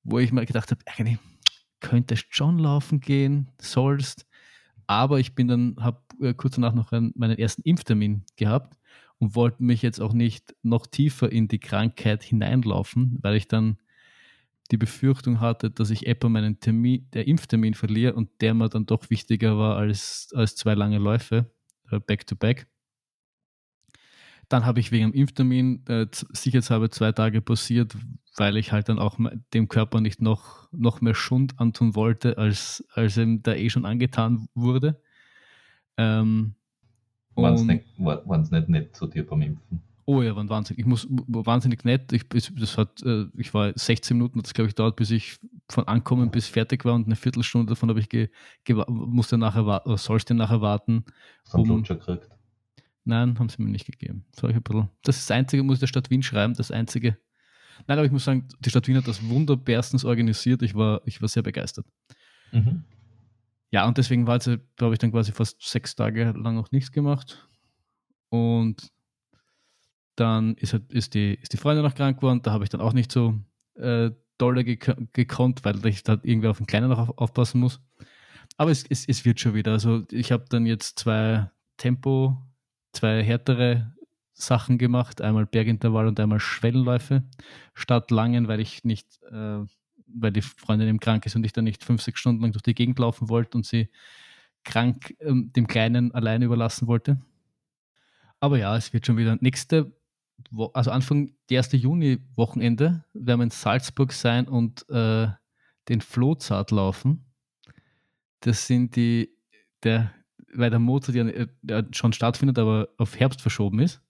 wo ich mir gedacht habe, eigentlich könntest schon laufen gehen, sollst. Aber ich bin dann, habe äh, kurz danach noch einen, meinen ersten Impftermin gehabt und wollte mich jetzt auch nicht noch tiefer in die Krankheit hineinlaufen, weil ich dann die Befürchtung hatte, dass ich etwa meinen Termin, der Impftermin verliere und der mir dann doch wichtiger war als, als zwei lange Läufe, äh, back to back. Dann habe ich wegen dem Impftermin äh, sicherheitshalber zwei Tage passiert, weil ich halt dann auch dem Körper nicht noch, noch mehr Schund antun wollte, als, als ihm da eh schon angetan wurde. Ähm, waren es nicht, nicht nett zu dir beim Impfen? Oh ja, waren wahnsinnig. Ich muss wahnsinnig nett. Ich, das hat, äh, ich war 16 Minuten, das glaube ich dauert, bis ich von Ankommen bis fertig war und eine Viertelstunde davon habe ich ge, ge, musste nachher oder sollst nachher warten. Um, gekriegt? Nein, haben sie mir nicht gegeben. Das, ich ein bisschen, das ist das Einzige, muss ich der Stadt Wien schreiben, das Einzige. Nein, aber ich muss sagen, die Stadt Wien hat das wunderbärstens organisiert. Ich war, ich war sehr begeistert. Mhm. Ja, und deswegen war habe ich dann quasi fast sechs Tage lang noch nichts gemacht. Und dann ist, halt, ist, die, ist die Freundin noch krank geworden, da habe ich dann auch nicht so äh, dolle gek gekonnt, weil ich da irgendwie auf den Kleinen noch auf, aufpassen muss. Aber es, es, es wird schon wieder. Also ich habe dann jetzt zwei Tempo, zwei härtere Sachen gemacht, einmal Bergintervall und einmal Schwellenläufe statt langen, weil ich nicht, äh, weil die Freundin eben krank ist und ich dann nicht fünf, sechs Stunden lang durch die Gegend laufen wollte und sie krank ähm, dem Kleinen alleine überlassen wollte. Aber ja, es wird schon wieder. Nächste also Anfang der 1. Juni-Wochenende werden wir in Salzburg sein und äh, den Flohzart laufen. Das sind die, der, weil der Mozart ja, ja schon stattfindet, aber auf Herbst verschoben ist,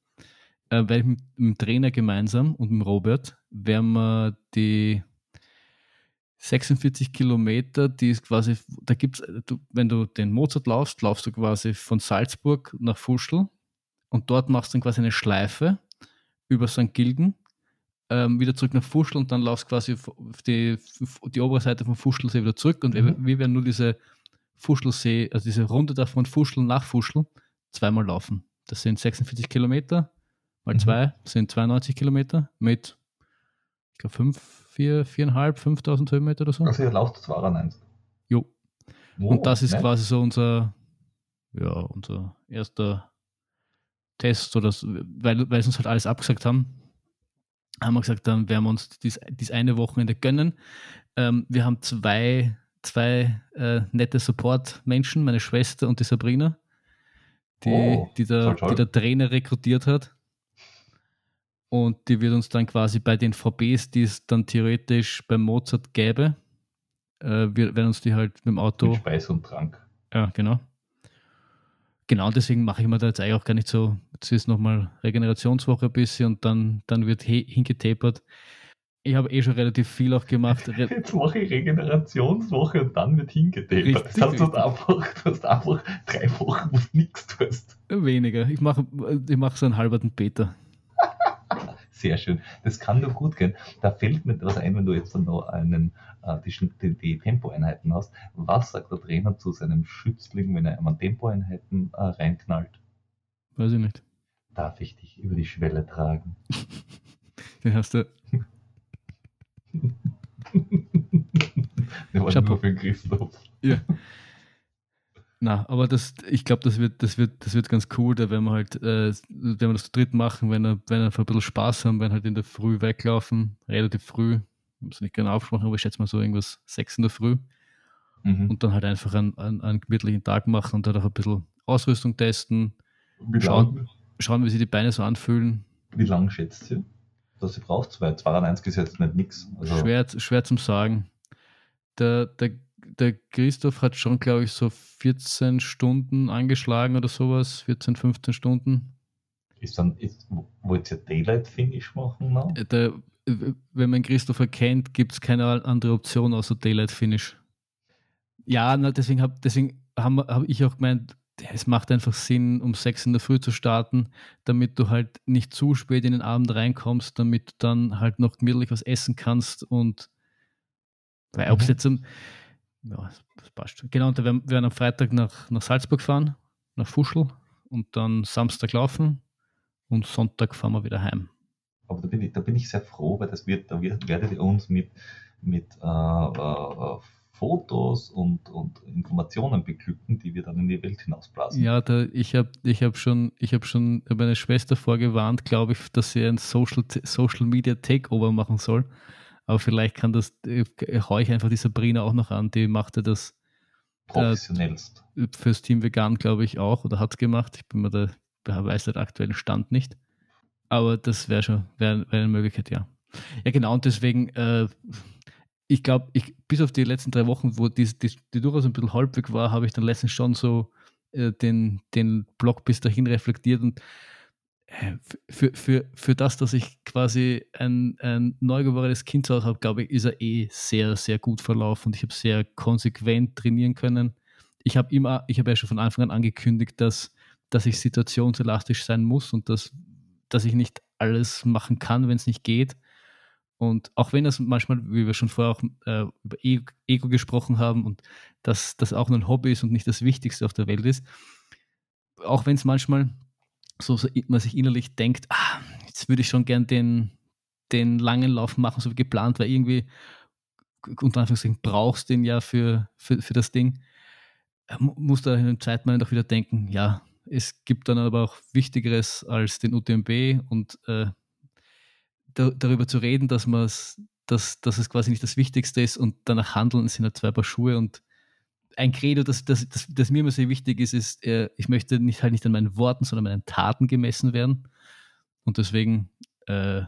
äh, weil mit, mit dem Trainer gemeinsam und mit Robert werden wir die 46 Kilometer, die ist quasi, da gibt es, wenn du den Mozart laufst, laufst du quasi von Salzburg nach Fuschl und dort machst du dann quasi eine Schleife über St. Gilgen, ähm, wieder zurück nach Fuschl und dann laufst quasi auf die, die obere Seite vom Fuschlsee wieder zurück und mhm. wir, wir, werden nur diese Fuschlsee, also diese Runde da von Fuschl nach Fuschl zweimal laufen. Das sind 46 Kilometer, mal mhm. zwei sind 92 Kilometer mit, ich glaube, 5, 4, 4,5, 5000 Höhenmeter oder so. Also ihr lauft 92. Jo. Oh, und das ist nett. quasi so unser, ja, unser erster Test oder so, weil, weil sie uns halt alles abgesagt haben, haben wir gesagt, dann werden wir uns dies, dies eine Wochenende gönnen. Ähm, wir haben zwei zwei äh, nette Support-Menschen, meine Schwester und die Sabrina, die, oh, die, der, die der Trainer rekrutiert hat. Und die wird uns dann quasi bei den VBs, die es dann theoretisch beim Mozart gäbe, äh, wir werden uns die halt mit dem Auto. Mit Speis und Trank. Ja, genau. Genau, deswegen mache ich mir da jetzt eigentlich auch gar nicht so. Jetzt ist nochmal Regenerationswoche ein bisschen und dann, dann wird hingetapert. Ich habe eh schon relativ viel auch gemacht. Jetzt mache ich Regenerationswoche und dann wird hingetapert. Das heißt, du hast, einfach, du hast einfach drei Wochen, wo du nichts tust. Weniger. Ich mache ich mach so einen halberten Peter. Sehr schön. Das kann doch gut gehen. Da fällt mir etwas ein, wenn du jetzt dann noch einen, äh, die, die, die Tempoeinheiten hast. Was sagt der Trainer zu seinem Schützling, wenn er einmal Tempoeinheiten äh, reinknallt? Weiß ich nicht. Darf ich dich über die Schwelle tragen? Den hast du Der war Chapeau. nur für den Christoph. Ja. Na, aber das, ich glaube, das wird, das wird, das wird ganz cool, da werden wir halt, äh, wenn wir das zu dritt machen, wenn wir, wenn wir ein bisschen Spaß haben, wenn halt in der Früh weglaufen, relativ früh, muss nicht genau aufsprechen, aber ich schätze mal so irgendwas sechs in der Früh. Mhm. Und dann halt einfach einen, einen, einen gemütlichen Tag machen und dann auch ein bisschen Ausrüstung testen, schauen, schauen, wie sich die Beine so anfühlen. Wie lange schätzt ihr? dass sie braucht, weil 2 ist jetzt nicht nix. Also schwer, schwer zum sagen. Der, der, der Christoph hat schon, glaube ich, so 14 Stunden angeschlagen oder sowas, 14, 15 Stunden. Ist dann, ist, wollt ihr Daylight Finish machen? Now? Äh, der, wenn man Christopher kennt, gibt es keine andere Option außer Daylight Finish. Ja, na, deswegen habe deswegen hab, hab ich auch gemeint, es macht einfach Sinn, um sechs in der Früh zu starten, damit du halt nicht zu spät in den Abend reinkommst, damit du dann halt noch gemütlich was essen kannst und weil mhm. ob es jetzt um, ja, das passt. Genau, und wir werden am Freitag nach, nach Salzburg fahren, nach Fuschel und dann Samstag laufen und Sonntag fahren wir wieder heim. Aber da bin ich, da bin ich sehr froh, weil das wird, da wird, werdet ihr uns mit, mit äh, äh, Fotos und, und Informationen beglücken, die wir dann in die Welt hinausblasen. Ja, da, ich habe ich hab schon, ich hab schon meine Schwester vorgewarnt, glaube ich, dass sie ein Social, Social Media Takeover machen soll. Aber vielleicht kann das, äh, haue ich einfach die Sabrina auch noch an, die machte das äh, professionellst. Äh, fürs Team Vegan, glaube ich, auch oder hat es gemacht. Ich bin mir da, weiß den aktuellen Stand nicht. Aber das wäre schon, wäre wär eine Möglichkeit, ja. Ja, genau, und deswegen äh, ich glaube, ich, bis auf die letzten drei Wochen, wo die, die, die durchaus ein bisschen halbweg war, habe ich dann letztens schon so äh, den, den Blog bis dahin reflektiert und äh, für, für, für das, dass ich quasi ein, ein neugeborenes Kind zu Hause habe, glaube ich, ist er eh sehr, sehr gut verlaufen und ich habe sehr konsequent trainieren können. Ich habe immer, ich habe ja schon von Anfang an angekündigt, dass, dass ich situationselastisch sein muss und dass, dass ich nicht alles machen kann, wenn es nicht geht. Und auch wenn das manchmal, wie wir schon vorher auch äh, über e-, Ego gesprochen haben und dass das auch nur ein Hobby ist und nicht das Wichtigste auf der Welt ist, auch wenn es manchmal so, so, man sich innerlich denkt, ah, jetzt würde ich schon gern den, den langen Lauf machen, so wie geplant, weil irgendwie, unter Anführungszeichen, brauchst du den ja für, für, für das Ding, äh, muss da in einem Zeitmoment auch wieder denken, ja, es gibt dann aber auch Wichtigeres als den UTMB und äh, da, darüber zu reden, dass, dass, dass es quasi nicht das Wichtigste ist und danach handeln sind halt zwei Paar Schuhe und ein Credo, das, das, das, das mir immer sehr wichtig ist, ist, äh, ich möchte nicht halt nicht an meinen Worten, sondern an meinen Taten gemessen werden. Und deswegen äh,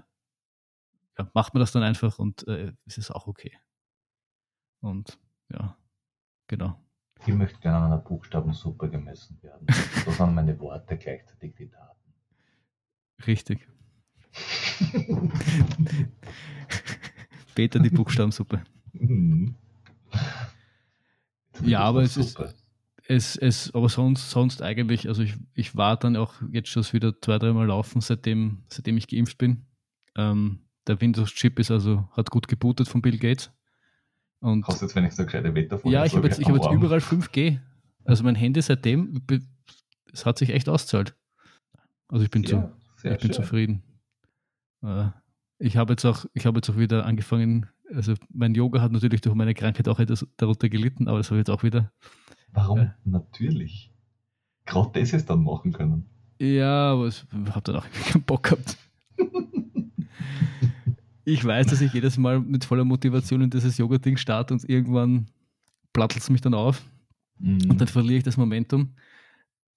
ja, macht man das dann einfach und äh, es ist auch okay. Und ja, genau. Ich möchte gerne an einer Buchstabensuppe gemessen werden. So sind meine Worte gleichzeitig die Taten. Richtig. Peter die Buchstabensuppe. Mhm. Ja, aber es ist, es, es, aber sonst, sonst eigentlich, also ich, ich war dann auch jetzt schon wieder zwei, dreimal laufen, seitdem, seitdem ich geimpft bin. Ähm, der Windows-Chip ist also, hat gut gebootet von Bill Gates. Und Hast du jetzt wenigstens eine gescheite Wetter Ja, ich habe jetzt, hab jetzt überall 5G. Also mein Handy seitdem, es hat sich echt auszahlt. Also ich bin, sehr, zu, ich bin zufrieden. Äh, ich habe jetzt auch, ich habe jetzt auch wieder angefangen, also mein Yoga hat natürlich durch meine Krankheit auch etwas darunter gelitten, aber das habe ich jetzt auch wieder. Warum? Äh, natürlich. Gerade das ist dann machen können. Ja, aber ich habe dann auch keinen Bock gehabt. ich weiß, dass ich jedes Mal mit voller Motivation in dieses Yoga-Ding starte und irgendwann plattelt es mich dann auf mhm. und dann verliere ich das Momentum.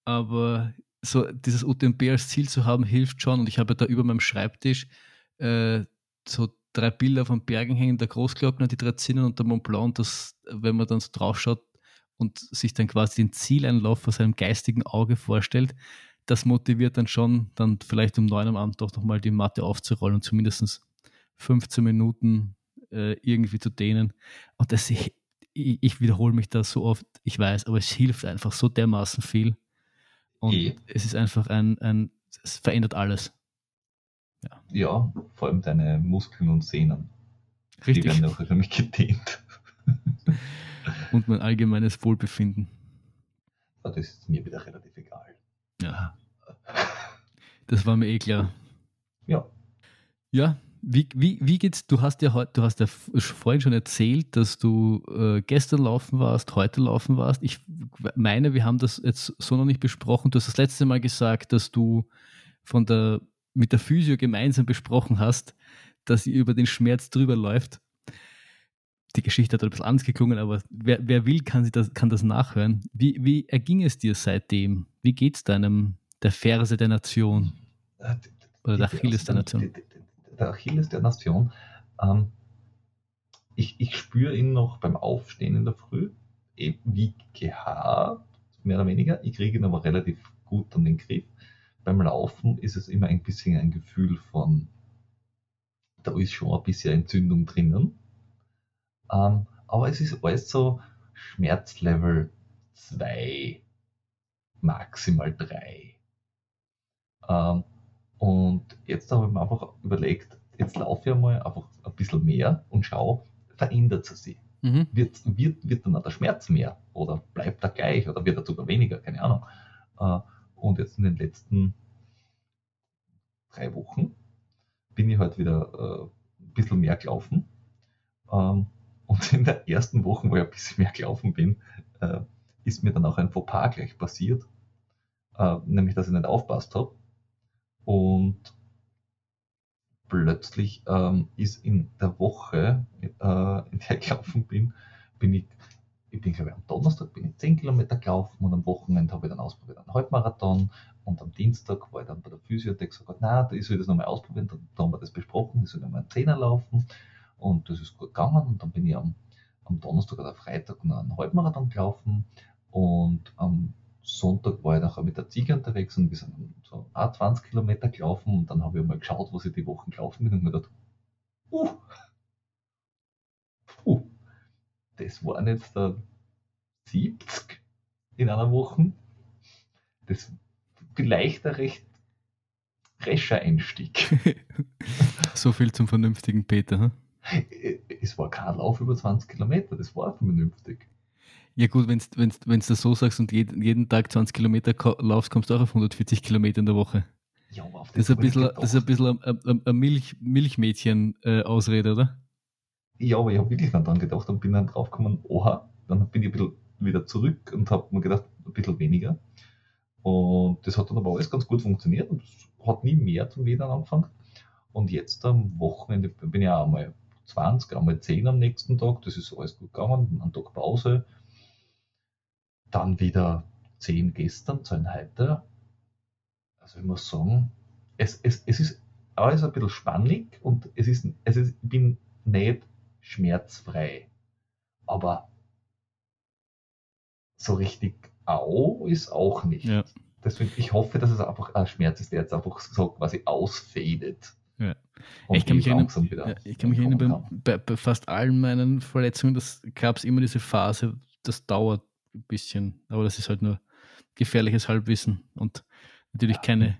Aber so dieses UTMB als Ziel zu haben, hilft schon. Und ich habe da über meinem Schreibtisch äh, so drei Bilder von Bergen hängen, der Großglockner, die drei Zinnen und der Mont Blanc. Das, wenn man dann so draufschaut und sich dann quasi den Zieleinlauf vor seinem geistigen Auge vorstellt, das motiviert dann schon, dann vielleicht um neun am Abend doch nochmal die Matte aufzurollen und zumindest 15 Minuten äh, irgendwie zu dehnen. Und das, ich, ich wiederhole mich da so oft, ich weiß, aber es hilft einfach so dermaßen viel. Und e. es ist einfach ein, ein, es verändert alles. Ja. ja, vor allem deine Muskeln und Sehnen. Richtig. Die werden auch nämlich gedehnt. und mein allgemeines Wohlbefinden. Aber das ist mir wieder relativ egal. Ja. Das war mir eh klar. Ja. Ja, wie, wie, wie geht's? Du hast ja du hast ja vorhin schon erzählt, dass du äh, gestern laufen warst, heute laufen warst. Ich meine, wir haben das jetzt so noch nicht besprochen. Du hast das letzte Mal gesagt, dass du von der mit der Physio gemeinsam besprochen hast, dass sie über den Schmerz drüber läuft. Die Geschichte hat ein bisschen anders geklungen, aber wer, wer will, kann, das, kann das nachhören. Wie, wie erging es dir seitdem? Wie geht es deinem, der Ferse der Nation? Oder der Achilles der Nation? Der Achilles der Nation. Ähm, ich, ich spüre ihn noch beim Aufstehen in der Früh, eben wie gehabt, mehr oder weniger. Ich kriege ihn aber relativ gut an den Griff beim Laufen ist es immer ein bisschen ein Gefühl von, da ist schon ein bisschen Entzündung drinnen. Ähm, aber es ist alles so Schmerzlevel 2, maximal 3. Ähm, und jetzt habe ich mir einfach überlegt, jetzt laufe ich mal einfach ein bisschen mehr und schaue, verändert sie sich. Mhm. Wird, wird, wird dann auch der Schmerz mehr oder bleibt er gleich oder wird er sogar weniger, keine Ahnung. Äh, und jetzt in den letzten drei Wochen bin ich halt wieder äh, ein bisschen mehr gelaufen. Ähm, und in der ersten Woche, wo ich ein bisschen mehr gelaufen bin, äh, ist mir dann auch ein Fauxpas gleich passiert. Nämlich, dass ich nicht aufpasst habe. Und plötzlich ähm, ist in der Woche, äh, in der ich gelaufen bin, bin ich ich bin, glaube ich, am Donnerstag bin ich 10 Kilometer gelaufen und am Wochenende habe ich dann ausprobiert einen Halbmarathon. Und am Dienstag war ich dann bei der Physio, der gesagt nein, ich soll das nochmal ausprobieren, da, da haben wir das besprochen, ich soll nochmal einen Zehner laufen. Und das ist gut gegangen. Und dann bin ich am, am Donnerstag oder Freitag noch einen Halbmarathon gelaufen. Und am Sonntag war ich nachher mit der Ziege unterwegs und wir sind so 20 Kilometer gelaufen und dann habe ich mal geschaut, was ich die Wochen gelaufen bin und mir gedacht, uh, puh, das waren jetzt da 70 in einer Woche. Das vielleicht ein recht frescher Einstieg. so viel zum vernünftigen Peter. Hm? Es war kein Lauf über 20 Kilometer, das war vernünftig. Ja gut, wenn du das so sagst und jeden, jeden Tag 20 Kilometer laufst, kommst du auch auf 140 Kilometer in der Woche. Ja, aber auf das, ist ein bisschen, das ist ein bisschen eine Milch, Milchmädchen-Ausrede, äh, oder? Ja, aber ich habe wirklich dann gedacht und bin dann draufgekommen, oha, dann bin ich ein bisschen wieder zurück und habe mir gedacht, ein bisschen weniger. Und das hat dann aber alles ganz gut funktioniert und es hat nie mehr zum Wedern angefangen. Und jetzt am Wochenende bin ich auch einmal 20, einmal 10 am nächsten Tag, das ist alles gut gegangen, einen Tag Pause. Dann wieder 10 gestern, 10 heute. Also ich muss sagen, es, es, es ist alles ein bisschen spannend und es ist, es ist, ich bin nicht schmerzfrei. Aber so richtig au ist auch nicht. Ja. Deswegen, ich hoffe, dass es einfach ein Schmerz ist, der jetzt einfach so quasi ausfadet. Ja. Ich kann, mich erinnern, ja, ich kann mich erinnern, bei, bei, fast allen meinen Verletzungen, das gab es immer diese Phase, das dauert ein bisschen, aber das ist halt nur gefährliches Halbwissen und natürlich keine,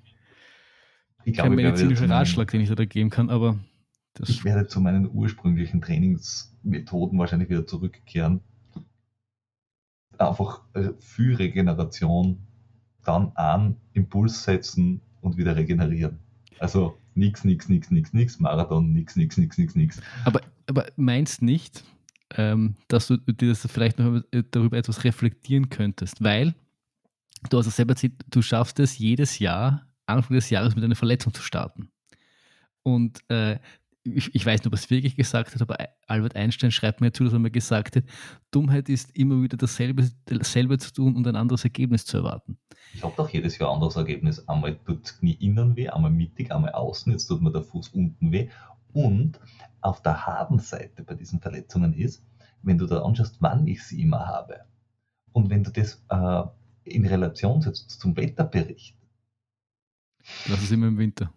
ich kein medizinischer Ratschlag, den ich da geben kann, aber das ich werde zu meinen ursprünglichen Trainingsmethoden wahrscheinlich wieder zurückkehren. Einfach äh, für Regeneration dann einen Impuls setzen und wieder regenerieren. Also nix, nix, nix, nix, nix, Marathon, nix, nix, nix, nix, nix. Aber, aber meinst nicht, ähm, dass du dir das vielleicht noch darüber etwas reflektieren könntest? Weil du hast ja selber erzählt, du schaffst es jedes Jahr, Anfang des Jahres mit einer Verletzung zu starten. Und äh, ich, ich weiß nicht, ob er es wirklich gesagt hat, aber Albert Einstein schreibt mir zu, dass er mir gesagt hat, Dummheit ist immer wieder dasselbe, dasselbe zu tun und ein anderes Ergebnis zu erwarten. Ich habe doch jedes Jahr ein anderes Ergebnis. Einmal tut das Knie innen weh, einmal mittig, einmal außen, jetzt tut mir der Fuß unten weh. Und auf der Habenseite bei diesen Verletzungen ist, wenn du da anschaust, wann ich sie immer habe, und wenn du das äh, in Relation setzt zum Wetterbericht. Das ist immer im Winter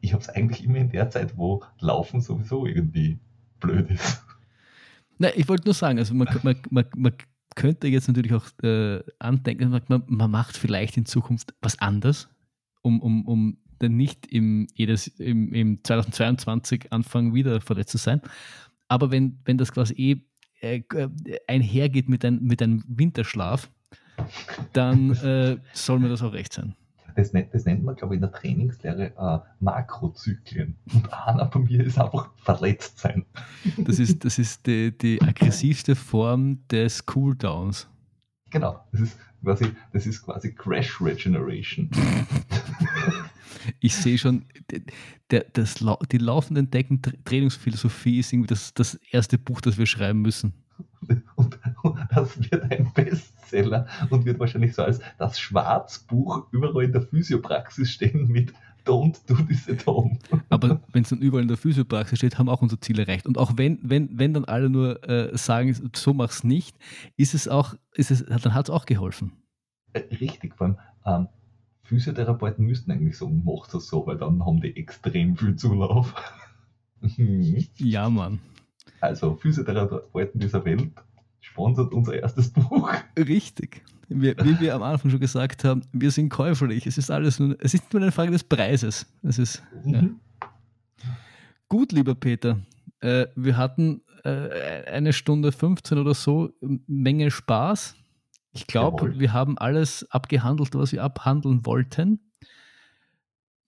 ich habe es eigentlich immer in der Zeit, wo Laufen sowieso irgendwie blöd ist. Nein, ich wollte nur sagen, also man, man, man, man könnte jetzt natürlich auch äh, andenken, man, man macht vielleicht in Zukunft was anders, um, um, um dann nicht im, jedes, im, im 2022 anfangen, wieder verletzt zu sein. Aber wenn, wenn das quasi eh äh, einhergeht mit, ein, mit einem Winterschlaf, dann äh, soll mir das auch recht sein das, nennt, das nennt man, glaube ich, in der Trainingslehre äh, Makrozyklen. Und einer bei mir ist einfach verletzt sein. Das ist, das ist die, die aggressivste Form des Cooldowns. Genau, das ist quasi, das ist quasi Crash Regeneration. ich sehe schon, der, das, die laufenden Decken Trainingsphilosophie ist irgendwie das, das erste Buch, das wir schreiben müssen. Und, und das wird ein Bestseller und wird wahrscheinlich so als das Schwarzbuch überall in der Physiopraxis stehen mit Don't do this at home. Aber wenn es dann überall in der Physiopraxis steht, haben auch unsere Ziele erreicht. Und auch wenn, wenn, wenn dann alle nur äh, sagen, so mach's nicht, ist es auch, ist es, dann hat es auch geholfen. Äh, richtig, vor allem ähm, Physiotherapeuten müssten eigentlich so, macht es so, weil dann haben die extrem viel Zulauf. ja, Mann. Also Physiotherapeuten dieser Welt sponsert unser erstes Buch. Richtig. Wir, wie wir am Anfang schon gesagt haben, wir sind käuflich. Es ist alles nur, es ist nur eine Frage des Preises. Es ist, mhm. ja. Gut, lieber Peter. Äh, wir hatten äh, eine Stunde 15 oder so, Menge Spaß. Ich glaube, wir haben alles abgehandelt, was wir abhandeln wollten.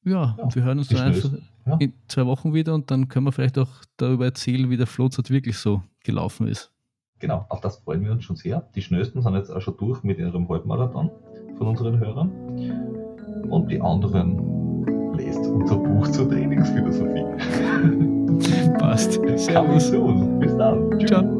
Ja, ja und wir hören uns dann einfach ja. in zwei Wochen wieder und dann können wir vielleicht auch darüber erzählen, wie der Flotzeit wirklich so gelaufen ist. Genau, auf das freuen wir uns schon sehr. Die Schnellsten sind jetzt auch schon durch mit ihrem Halbmarathon von unseren Hörern. Und die anderen lest unser Buch zur Trainingsphilosophie. Passt. Servus. Bis dann. Tschüss. Ciao.